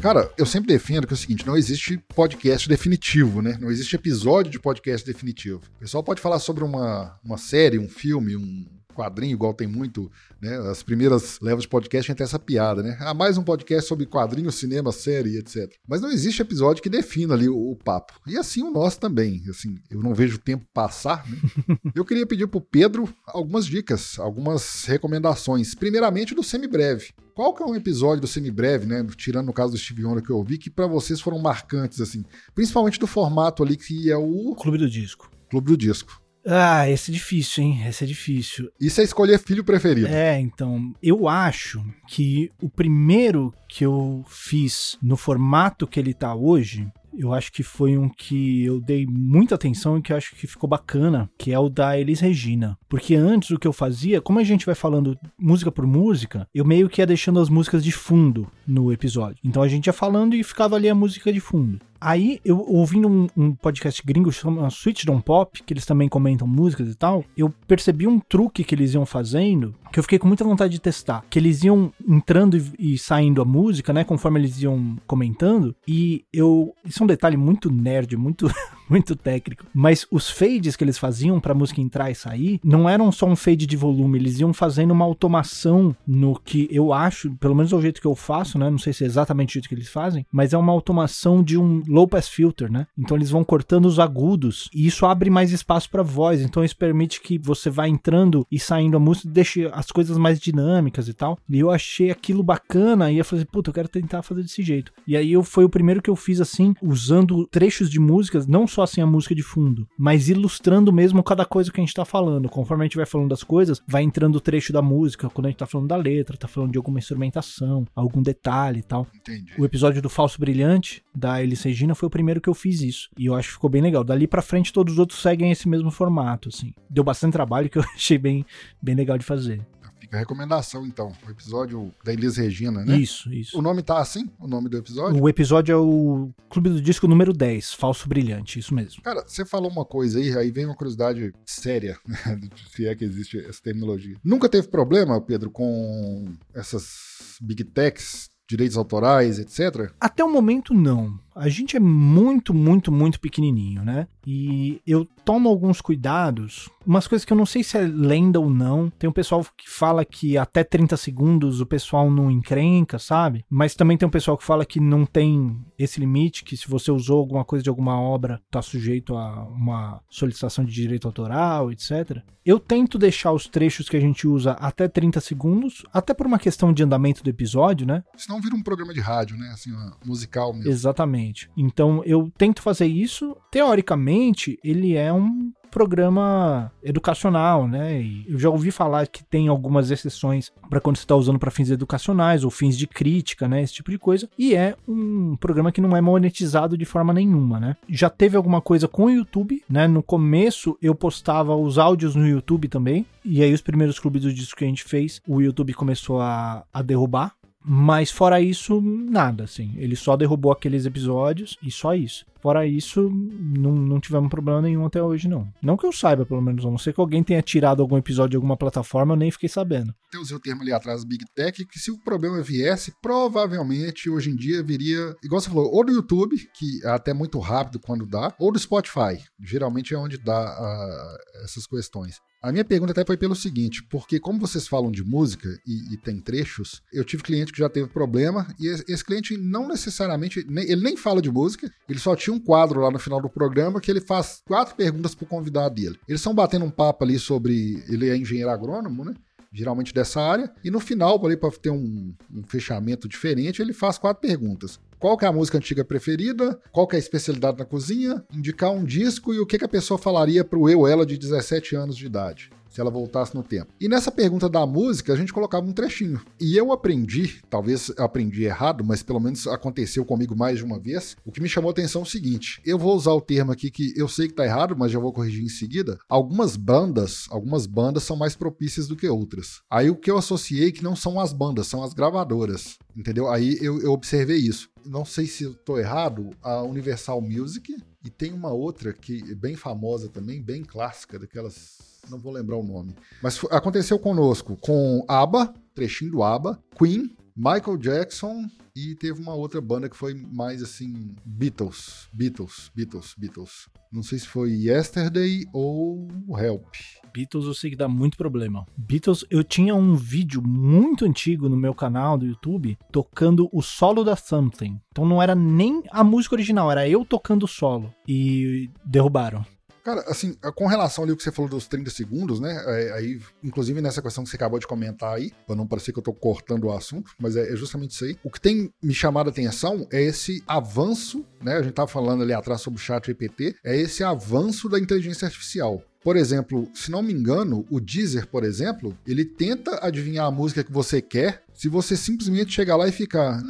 Cara, eu sempre defendo que é o seguinte: não existe podcast definitivo, né? Não existe episódio de podcast definitivo. O pessoal pode falar sobre uma, uma série, um filme, um quadrinho, igual tem muito, né? As primeiras levas de podcast tem essa piada, né? Ah, mais um podcast sobre quadrinho, cinema, série, etc. Mas não existe episódio que defina ali o, o papo. E assim o nosso também. Assim, eu não vejo o tempo passar, né? eu queria pedir pro Pedro algumas dicas, algumas recomendações. Primeiramente do semibreve. Qual que é um episódio do semibreve, né? Tirando no caso do Steve Wonder que eu ouvi, que para vocês foram marcantes, assim. Principalmente do formato ali que é o. Clube do Disco. Clube do Disco. Ah, esse é difícil, hein? Esse é difícil. Isso é escolher filho preferido. É, então, eu acho que o primeiro que eu fiz no formato que ele tá hoje, eu acho que foi um que eu dei muita atenção e que eu acho que ficou bacana, que é o da Elis Regina. Porque antes o que eu fazia, como a gente vai falando música por música, eu meio que ia deixando as músicas de fundo no episódio. Então a gente ia falando e ficava ali a música de fundo. Aí, eu ouvindo um, um podcast gringo chamado Switch Don't Pop, que eles também comentam músicas e tal, eu percebi um truque que eles iam fazendo, que eu fiquei com muita vontade de testar. Que eles iam entrando e, e saindo a música, né, conforme eles iam comentando, e eu... Isso é um detalhe muito nerd, muito, muito técnico, mas os fades que eles faziam pra música entrar e sair, não eram só um fade de volume, eles iam fazendo uma automação no que eu acho, pelo menos é o jeito que eu faço, né, não sei se é exatamente o jeito que eles fazem, mas é uma automação de um low pass filter, né? Então eles vão cortando os agudos e isso abre mais espaço para voz. Então isso permite que você vá entrando e saindo a música, deixe as coisas mais dinâmicas e tal. E eu achei aquilo bacana e eu falei, puta, eu quero tentar fazer desse jeito. E aí eu foi o primeiro que eu fiz assim, usando trechos de músicas, não só assim a música de fundo, mas ilustrando mesmo cada coisa que a gente tá falando. Conforme a gente vai falando das coisas, vai entrando o trecho da música, quando a gente tá falando da letra, tá falando de alguma instrumentação, algum detalhe e tal. Entendi. O episódio do Falso Brilhante, da Elis Regina, foi o primeiro que eu fiz isso. E eu acho que ficou bem legal. Dali pra frente, todos os outros seguem esse mesmo formato, assim. Deu bastante trabalho que eu achei bem, bem legal de fazer. Fica a recomendação, então. O episódio da Elis Regina, né? Isso, isso. O nome tá assim? O nome do episódio? O episódio é o Clube do Disco número 10, Falso Brilhante, isso mesmo. Cara, você falou uma coisa aí, aí vem uma curiosidade séria, né, se é que existe essa terminologia. Nunca teve problema, Pedro, com essas big techs, direitos autorais, etc? Até o momento, não. A gente é muito, muito, muito pequenininho, né? E eu tomo alguns cuidados, umas coisas que eu não sei se é lenda ou não. Tem um pessoal que fala que até 30 segundos o pessoal não encrenca, sabe? Mas também tem um pessoal que fala que não tem esse limite, que se você usou alguma coisa de alguma obra, tá sujeito a uma solicitação de direito autoral, etc. Eu tento deixar os trechos que a gente usa até 30 segundos, até por uma questão de andamento do episódio, né? Senão vira um programa de rádio, né? Assim, musical mesmo. Exatamente. Então eu tento fazer isso. Teoricamente, ele é um programa educacional, né? E eu já ouvi falar que tem algumas exceções para quando você está usando para fins educacionais ou fins de crítica, né? Esse tipo de coisa. E é um programa que não é monetizado de forma nenhuma, né? Já teve alguma coisa com o YouTube, né? No começo eu postava os áudios no YouTube também. E aí os primeiros clubes do disco que a gente fez, o YouTube começou a, a derrubar mas fora isso, nada, assim. Ele só derrubou aqueles episódios e só isso. Fora isso, não, não tivemos problema nenhum até hoje, não. Não que eu saiba, pelo menos. A não ser que alguém tenha tirado algum episódio de alguma plataforma, eu nem fiquei sabendo. Eu usei o termo ali atrás, Big Tech, que se o problema viesse, provavelmente hoje em dia viria, igual você falou, ou do YouTube, que é até muito rápido quando dá, ou do Spotify. Geralmente é onde dá uh, essas questões. A minha pergunta até foi pelo seguinte, porque como vocês falam de música e, e, tem trechos, eu tive cliente que já teve problema e esse cliente não necessariamente, ele nem fala de música, ele só tinha um quadro lá no final do programa que ele faz quatro perguntas pro convidado dele. Eles estão batendo um papo ali sobre, ele é engenheiro agrônomo, né? geralmente dessa área, e no final, para ter um, um, fechamento diferente, ele faz quatro perguntas. Qual que é a música antiga preferida? Qual que é a especialidade na cozinha? Indicar um disco e o que, que a pessoa falaria para o eu ela de 17 anos de idade se ela voltasse no tempo. E nessa pergunta da música, a gente colocava um trechinho. E eu aprendi, talvez aprendi errado, mas pelo menos aconteceu comigo mais de uma vez. O que me chamou a atenção é o seguinte: eu vou usar o termo aqui que eu sei que tá errado, mas já vou corrigir em seguida. Algumas bandas, algumas bandas são mais propícias do que outras. Aí o que eu associei que não são as bandas, são as gravadoras. Entendeu? Aí eu, eu observei isso. Não sei se tô errado, a Universal Music e tem uma outra que é bem famosa também, bem clássica, daquelas não vou lembrar o nome. Mas aconteceu conosco com ABBA, trechinho do ABBA, Queen, Michael Jackson e teve uma outra banda que foi mais assim, Beatles, Beatles, Beatles, Beatles. Não sei se foi Yesterday ou Help. Beatles eu sei que dá muito problema. Beatles, eu tinha um vídeo muito antigo no meu canal do YouTube tocando o solo da Something. Então não era nem a música original, era eu tocando o solo. E derrubaram. Cara, assim, com relação ali ao que você falou dos 30 segundos, né? É, aí, inclusive nessa questão que você acabou de comentar aí, pra não parecer que eu tô cortando o assunto, mas é, é justamente isso aí. O que tem me chamado a atenção é esse avanço, né? A gente tava falando ali atrás sobre o chat GPT, é esse avanço da inteligência artificial. Por exemplo, se não me engano, o Deezer, por exemplo, ele tenta adivinhar a música que você quer se você simplesmente chegar lá e ficar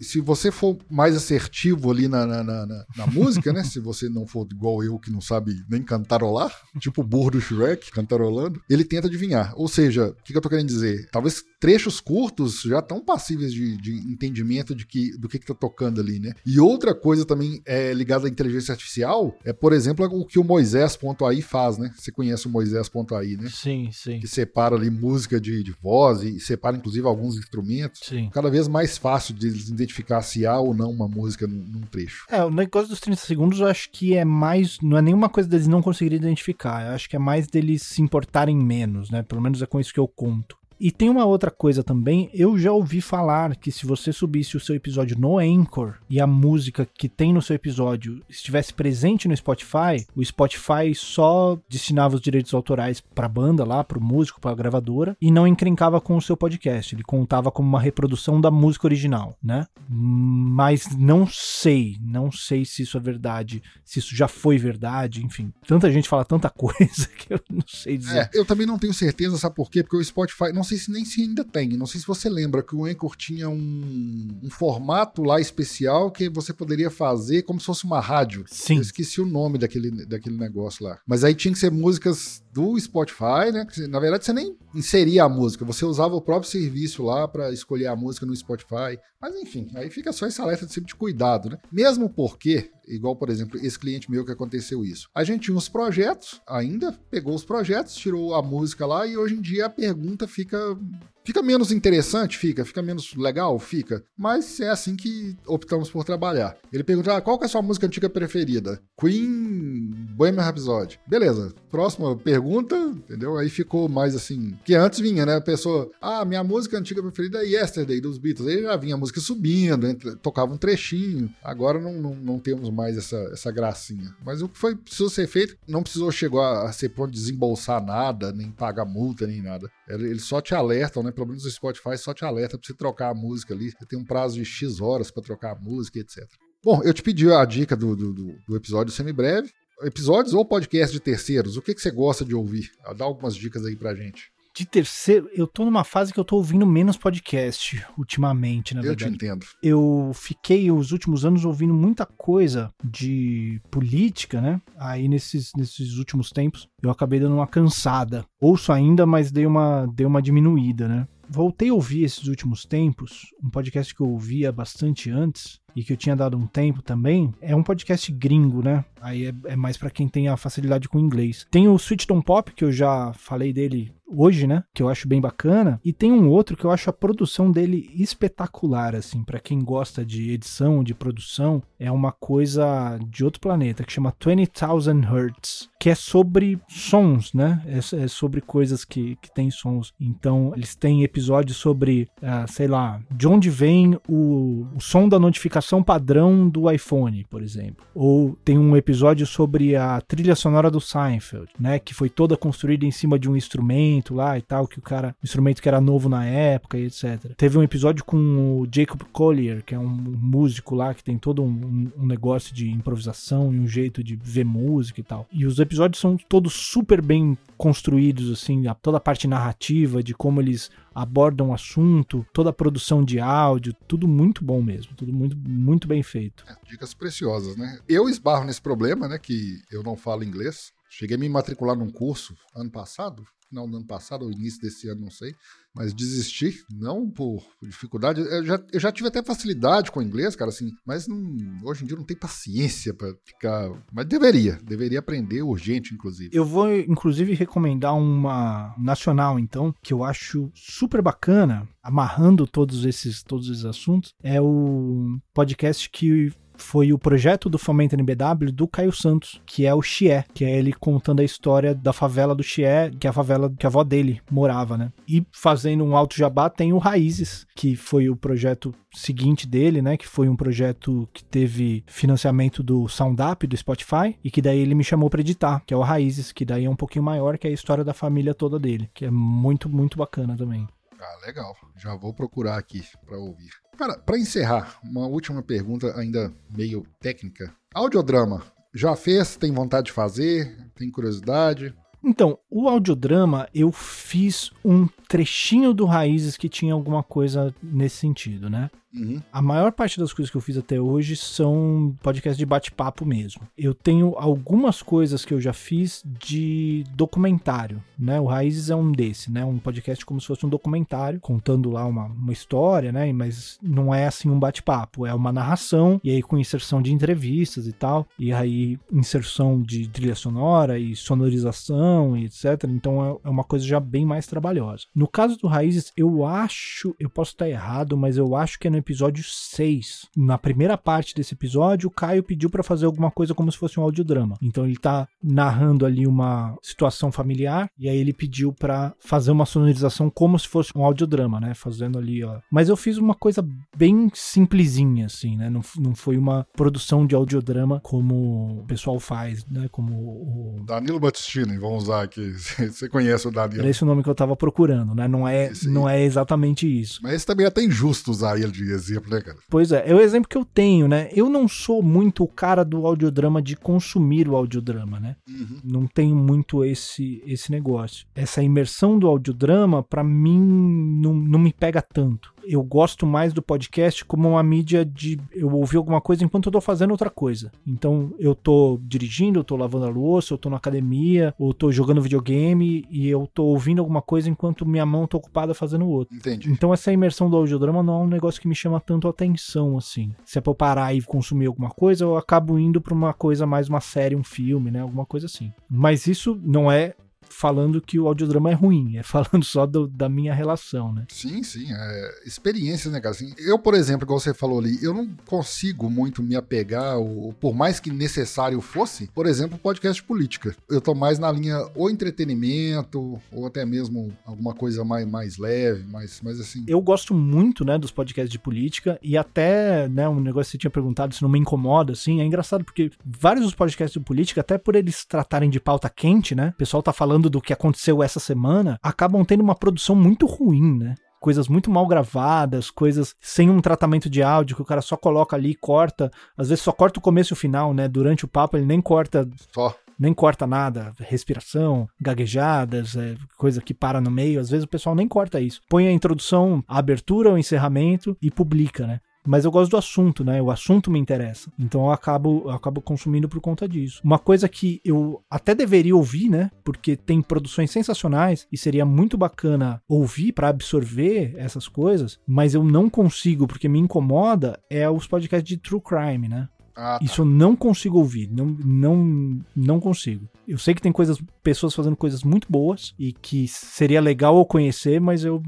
se você for mais assertivo ali na, na, na, na música, né? Se você não for igual eu que não sabe nem cantarolar, tipo o burro do Shrek cantarolando, ele tenta adivinhar. Ou seja, o que, que eu tô querendo dizer? Talvez trechos curtos já estão passíveis de, de, entendimento de que, do que, que tá tocando ali, né? E outra coisa também é ligada à inteligência artificial é, por exemplo, o que o Moisés.ai faz, né? Você conhece o Moisés.ai, né? Sim, sim. Que separa ali música de, de voz e separa inclusive alguns instrumentos. Sim. Cada vez mais fácil de identificar se há ou não uma música num trecho. É, o negócio dos 30 segundos eu acho que é mais. Não é nenhuma coisa deles não conseguirem identificar. Eu acho que é mais deles se importarem menos, né? Pelo menos é com isso que eu conto. E tem uma outra coisa também, eu já ouvi falar que se você subisse o seu episódio no Anchor e a música que tem no seu episódio estivesse presente no Spotify, o Spotify só destinava os direitos autorais para a banda lá, para o músico, para a gravadora e não encrencava com o seu podcast. Ele contava como uma reprodução da música original, né? Mas não sei, não sei se isso é verdade, se isso já foi verdade, enfim. Tanta gente fala tanta coisa que eu não sei dizer. É, eu também não tenho certeza, sabe por quê? Porque o Spotify não sei se nem se ainda tem. Não sei se você lembra que o Anchor tinha um, um, formato lá especial que você poderia fazer como se fosse uma rádio. Sim. Eu esqueci o nome daquele, daquele negócio lá. Mas aí tinha que ser músicas do Spotify, né? Na verdade, você nem inseria a música, você usava o próprio serviço lá para escolher a música no Spotify. Mas enfim, aí fica só esse alerta de sempre de cuidado, né? Mesmo porque, igual por exemplo, esse cliente meu que aconteceu isso. A gente tinha uns projetos, ainda pegou os projetos, tirou a música lá e hoje em dia a pergunta fica Fica menos interessante? Fica. Fica menos legal? Fica. Mas é assim que optamos por trabalhar. Ele pergunta: ah, qual é a sua música antiga preferida? Queen Bohemian Rhapsody. Beleza. Próxima pergunta, entendeu? Aí ficou mais assim. Que antes vinha, né? A pessoa: ah, minha música antiga preferida é Yesterday, dos Beatles. Aí já vinha a música subindo, entre, tocava um trechinho. Agora não, não, não, temos mais essa, essa gracinha. Mas o que foi precisou ser feito, não precisou chegar a ser pronto desembolsar nada, nem pagar multa, nem nada. Eles só te alertam, né? Pelo menos o Spotify só te alerta pra você trocar a música ali. Você tem um prazo de X horas para trocar a música, etc. Bom, eu te pedi a dica do, do, do episódio semi-breve. Episódios ou podcast de terceiros? O que, que você gosta de ouvir? Dá algumas dicas aí pra gente de terceiro, eu tô numa fase que eu tô ouvindo menos podcast ultimamente, na verdade. Eu te entendo. Eu fiquei os últimos anos ouvindo muita coisa de política, né? Aí nesses, nesses últimos tempos eu acabei dando uma cansada. Ouço ainda, mas dei uma, dei uma diminuída, né? Voltei a ouvir esses últimos tempos, um podcast que eu ouvia bastante antes e que eu tinha dado um tempo também. É um podcast gringo, né? Aí é, é mais para quem tem a facilidade com inglês. Tem o Switch Don't Pop, que eu já falei dele hoje, né? Que eu acho bem bacana. E tem um outro que eu acho a produção dele espetacular, assim, para quem gosta de edição, de produção, é uma coisa de outro planeta que chama 20,000 Hertz, que é sobre sons, né? É, é, sobre coisas que, que tem sons. Então, eles têm episódios sobre, uh, sei lá, de onde vem o, o som da notificação padrão do iPhone, por exemplo. Ou tem um episódio sobre a trilha sonora do Seinfeld, né? Que foi toda construída em cima de um instrumento instrumento lá e tal, que o cara, um instrumento que era novo na época e etc. Teve um episódio com o Jacob Collier, que é um músico lá que tem todo um, um negócio de improvisação e um jeito de ver música e tal. E os episódios são todos super bem construídos, assim, toda a parte narrativa de como eles abordam o assunto, toda a produção de áudio, tudo muito bom mesmo, tudo muito, muito bem feito. É, dicas preciosas, né? Eu esbarro nesse problema, né, que eu não falo inglês. Cheguei a me matricular num curso ano passado, final do ano passado ou início desse ano, não sei, mas desisti, não por dificuldade. Eu já, eu já tive até facilidade com o inglês, cara, assim, mas não, hoje em dia não tem paciência para ficar. Mas deveria, deveria aprender urgente, inclusive. Eu vou, inclusive, recomendar uma nacional, então, que eu acho super bacana, amarrando todos esses, todos esses assuntos, é o podcast que foi o projeto do Fomento NBW do Caio Santos, que é o Chié, que é ele contando a história da favela do Chié, que é a favela que a avó dele morava, né? E fazendo um alto jabá tem o Raízes, que foi o projeto seguinte dele, né? Que foi um projeto que teve financiamento do SoundUp, do Spotify, e que daí ele me chamou para editar, que é o Raízes, que daí é um pouquinho maior, que é a história da família toda dele, que é muito, muito bacana também. Ah, legal. Já vou procurar aqui para ouvir. Cara, para encerrar, uma última pergunta ainda meio técnica. Audiodrama, já fez? Tem vontade de fazer? Tem curiosidade? Então, o audiodrama eu fiz um trechinho do Raízes que tinha alguma coisa nesse sentido, né? Uhum. A maior parte das coisas que eu fiz até hoje são podcasts de bate-papo mesmo. Eu tenho algumas coisas que eu já fiz de documentário, né? O Raízes é um desse, né? Um podcast como se fosse um documentário, contando lá uma, uma história, né? Mas não é assim um bate-papo, é uma narração, e aí com inserção de entrevistas e tal, e aí inserção de trilha sonora e sonorização e etc. Então é, é uma coisa já bem mais trabalhosa. No caso do Raízes, eu acho, eu posso estar errado, mas eu acho que é no episódio 6. Na primeira parte desse episódio, o Caio pediu para fazer alguma coisa como se fosse um audiodrama. Então ele tá narrando ali uma situação familiar e aí ele pediu para fazer uma sonorização como se fosse um audiodrama, né? Fazendo ali, ó. Mas eu fiz uma coisa bem simplesinha, assim, né? Não, não foi uma produção de audiodrama como o pessoal faz, né? Como o. Danilo Battistini, vamos usar aqui. Você conhece o Danilo. Era esse o nome que eu tava procurando, né? Não é, não é exatamente isso. Mas esse também é até injusto usar ele de exemplo, né, cara? Pois é, é o exemplo que eu tenho, né? Eu não sou muito o cara do audiodrama de consumir o audiodrama, né? Uhum. Não tenho muito esse, esse negócio. Essa imersão do audiodrama, para mim, não, não me pega tanto eu gosto mais do podcast como uma mídia de eu ouvir alguma coisa enquanto eu tô fazendo outra coisa. Então eu tô dirigindo, eu tô lavando a louça, eu tô na academia, ou tô jogando videogame e eu tô ouvindo alguma coisa enquanto minha mão tá ocupada fazendo outra. Entendi. Então essa imersão do audiodrama não é um negócio que me chama tanto atenção assim. Se é pra eu parar e consumir alguma coisa, eu acabo indo pra uma coisa mais uma série, um filme, né? Alguma coisa assim. Mas isso não é falando que o audiodrama é ruim, é falando só do, da minha relação, né? Sim, sim, é experiência, né, cara? Assim, eu, por exemplo, igual você falou ali, eu não consigo muito me apegar, ou, por mais que necessário fosse, por exemplo, podcast de política. Eu tô mais na linha ou entretenimento, ou até mesmo alguma coisa mais, mais leve, mais, mais assim. Eu gosto muito, né, dos podcasts de política, e até, né, um negócio que você tinha perguntado se não me incomoda, assim, é engraçado porque vários dos podcasts de política, até por eles tratarem de pauta quente, né, o pessoal tá falando falando do que aconteceu essa semana, acabam tendo uma produção muito ruim, né? coisas muito mal gravadas, coisas sem um tratamento de áudio que o cara só coloca ali e corta. Às vezes só corta o começo e o final, né? Durante o papo ele nem corta. Só. Nem corta nada, respiração, gaguejadas, é, coisa que para no meio. Às vezes o pessoal nem corta isso. Põe a introdução, a abertura, o encerramento e publica, né? Mas eu gosto do assunto, né? O assunto me interessa. Então eu acabo, eu acabo consumindo por conta disso. Uma coisa que eu até deveria ouvir, né? Porque tem produções sensacionais e seria muito bacana ouvir para absorver essas coisas, mas eu não consigo porque me incomoda é os podcasts de true crime, né? Ah, tá. Isso eu não consigo ouvir, não, não, não consigo. Eu sei que tem coisas, pessoas fazendo coisas muito boas e que seria legal eu conhecer, mas eu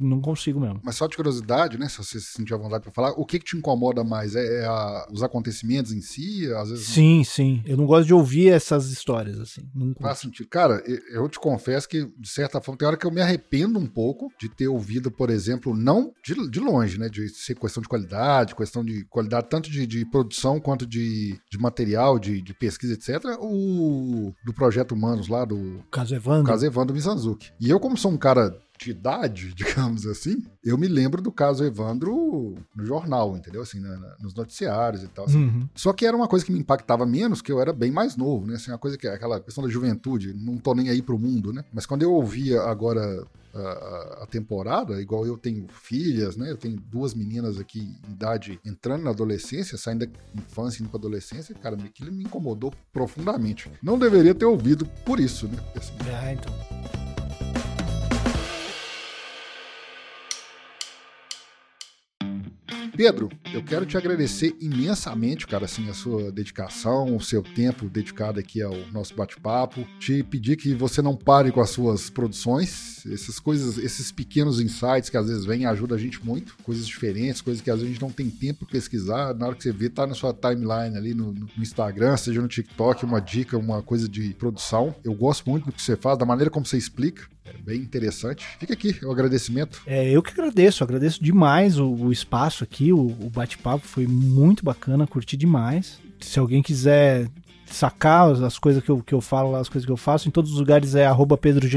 não consigo mesmo. Mas só de curiosidade, né? Se você se sentir à vontade para falar, o que, que te incomoda mais? É, é a, os acontecimentos em si? Às vezes sim, sim. Eu não gosto de ouvir essas histórias, assim. Não Faz sentido. Cara, eu te confesso que, de certa forma, tem hora que eu me arrependo um pouco de ter ouvido, por exemplo, não de, de longe, né? De ser questão de qualidade, questão de qualidade tanto de, de produção quanto de, de material, de, de pesquisa, etc. O do Projeto Humanos lá, do. Caso Evandro. Caso Evandro Mizanzuki. E eu, como sou um cara de idade, digamos assim, eu me lembro do caso Evandro no jornal, entendeu? Assim, na, na, nos noticiários e tal. Assim. Uhum. Só que era uma coisa que me impactava menos, que eu era bem mais novo, né? Assim, uma coisa que é aquela questão da juventude, não tô nem aí pro mundo, né? Mas quando eu ouvia agora a, a, temporada, igual eu tenho filhas, né? Eu tenho duas meninas aqui em idade entrando na adolescência, saindo da infância indo pra adolescência, cara, aquilo me incomodou profundamente. Não deveria ter ouvido por isso, né? Assim, ah, então. Pedro, eu quero te agradecer imensamente, cara, assim, a sua dedicação, o seu tempo dedicado aqui ao nosso bate-papo. Te pedir que você não pare com as suas produções, essas coisas, esses pequenos insights que às vezes vêm ajudam a gente muito, coisas diferentes, coisas que às vezes a gente não tem tempo para pesquisar. Na hora que você vê, tá na sua timeline ali no, no Instagram, seja no TikTok, uma dica, uma coisa de produção. Eu gosto muito do que você faz, da maneira como você explica. É bem interessante. Fica aqui o agradecimento. É, eu que agradeço, agradeço demais o, o espaço aqui, o, o bate-papo foi muito bacana, curti demais. Se alguém quiser sacar as coisas que eu, que eu falo, as coisas que eu faço. Em todos os lugares é arroba Pedro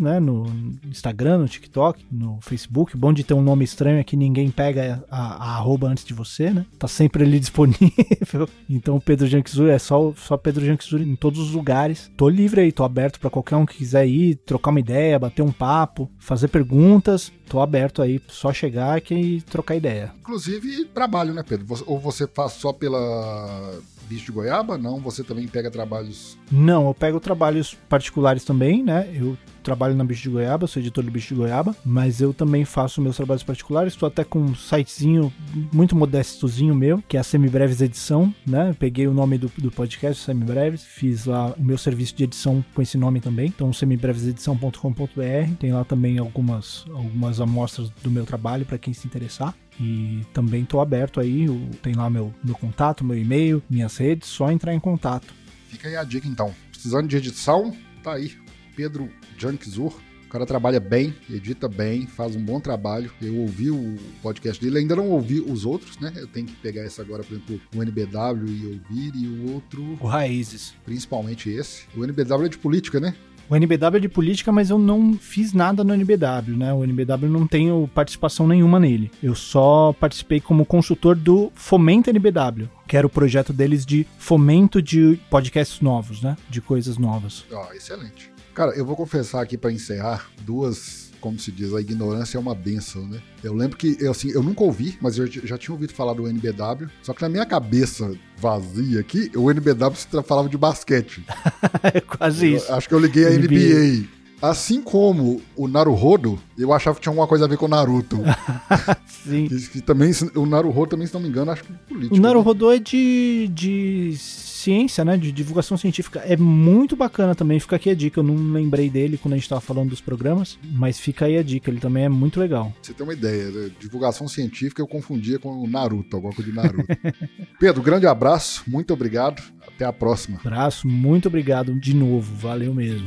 né? No Instagram, no TikTok, no Facebook. Bom de ter um nome estranho é que ninguém pega a, a arroba antes de você, né? Tá sempre ali disponível. Então Pedro Janksur é só, só Pedro Janksur em todos os lugares. Tô livre aí, tô aberto para qualquer um que quiser ir, trocar uma ideia, bater um papo, fazer perguntas. Tô aberto aí, só chegar aqui e trocar ideia. Inclusive trabalho, né, Pedro? Ou você faz só pela bicho de goiaba? Não, você também pega trabalhos. Não, eu pego trabalhos particulares também, né? Eu trabalho na Bicho de Goiaba, sou editor do Bicho de Goiaba, mas eu também faço meus trabalhos particulares. Estou até com um sitezinho muito modestozinho meu, que é a Semibreves Edição, né? peguei o nome do, do podcast, Semibreves, fiz lá o meu serviço de edição com esse nome também. Então, semibrevesedição.com.br. Tem lá também algumas, algumas amostras do meu trabalho para quem se interessar. E também estou aberto aí, tem lá meu, meu contato, meu e-mail, minhas redes, só entrar em contato. Fica aí a dica então. Precisando de edição, tá aí. Pedro Junkzur. O cara trabalha bem, edita bem, faz um bom trabalho. Eu ouvi o podcast dele, ainda não ouvi os outros, né? Eu tenho que pegar esse agora, por exemplo, o NBW e ouvir, e o outro. O Raízes. Principalmente esse. O NBW é de política, né? O NBW é de política, mas eu não fiz nada no NBW, né? O NBW não tenho participação nenhuma nele. Eu só participei como consultor do Fomenta NBW, que era o projeto deles de fomento de podcasts novos, né? De coisas novas. Ó, oh, excelente. Cara, eu vou confessar aqui para encerrar duas, como se diz, a ignorância é uma benção, né? Eu lembro que, eu, assim, eu nunca ouvi, mas eu já tinha ouvido falar do NBW, só que na minha cabeça vazia aqui, o NBW falava de basquete. é quase eu, isso. Acho que eu liguei a NBA. NBA. Assim como o Naruhodo, eu achava que tinha alguma coisa a ver com o Naruto. Sim. Que, que, também, o Naruhodo também, se não me engano, acho que é político. O Naruhodo né? é de, de ciência, né? De divulgação científica. É muito bacana também. Fica aqui a dica. Eu não lembrei dele quando a gente tava falando dos programas, mas fica aí a dica. Ele também é muito legal. Você tem uma ideia, né? divulgação científica eu confundia com o Naruto, alguma coisa de Naruto. Pedro, grande abraço, muito obrigado. Até a próxima. Abraço, muito obrigado de novo. Valeu mesmo.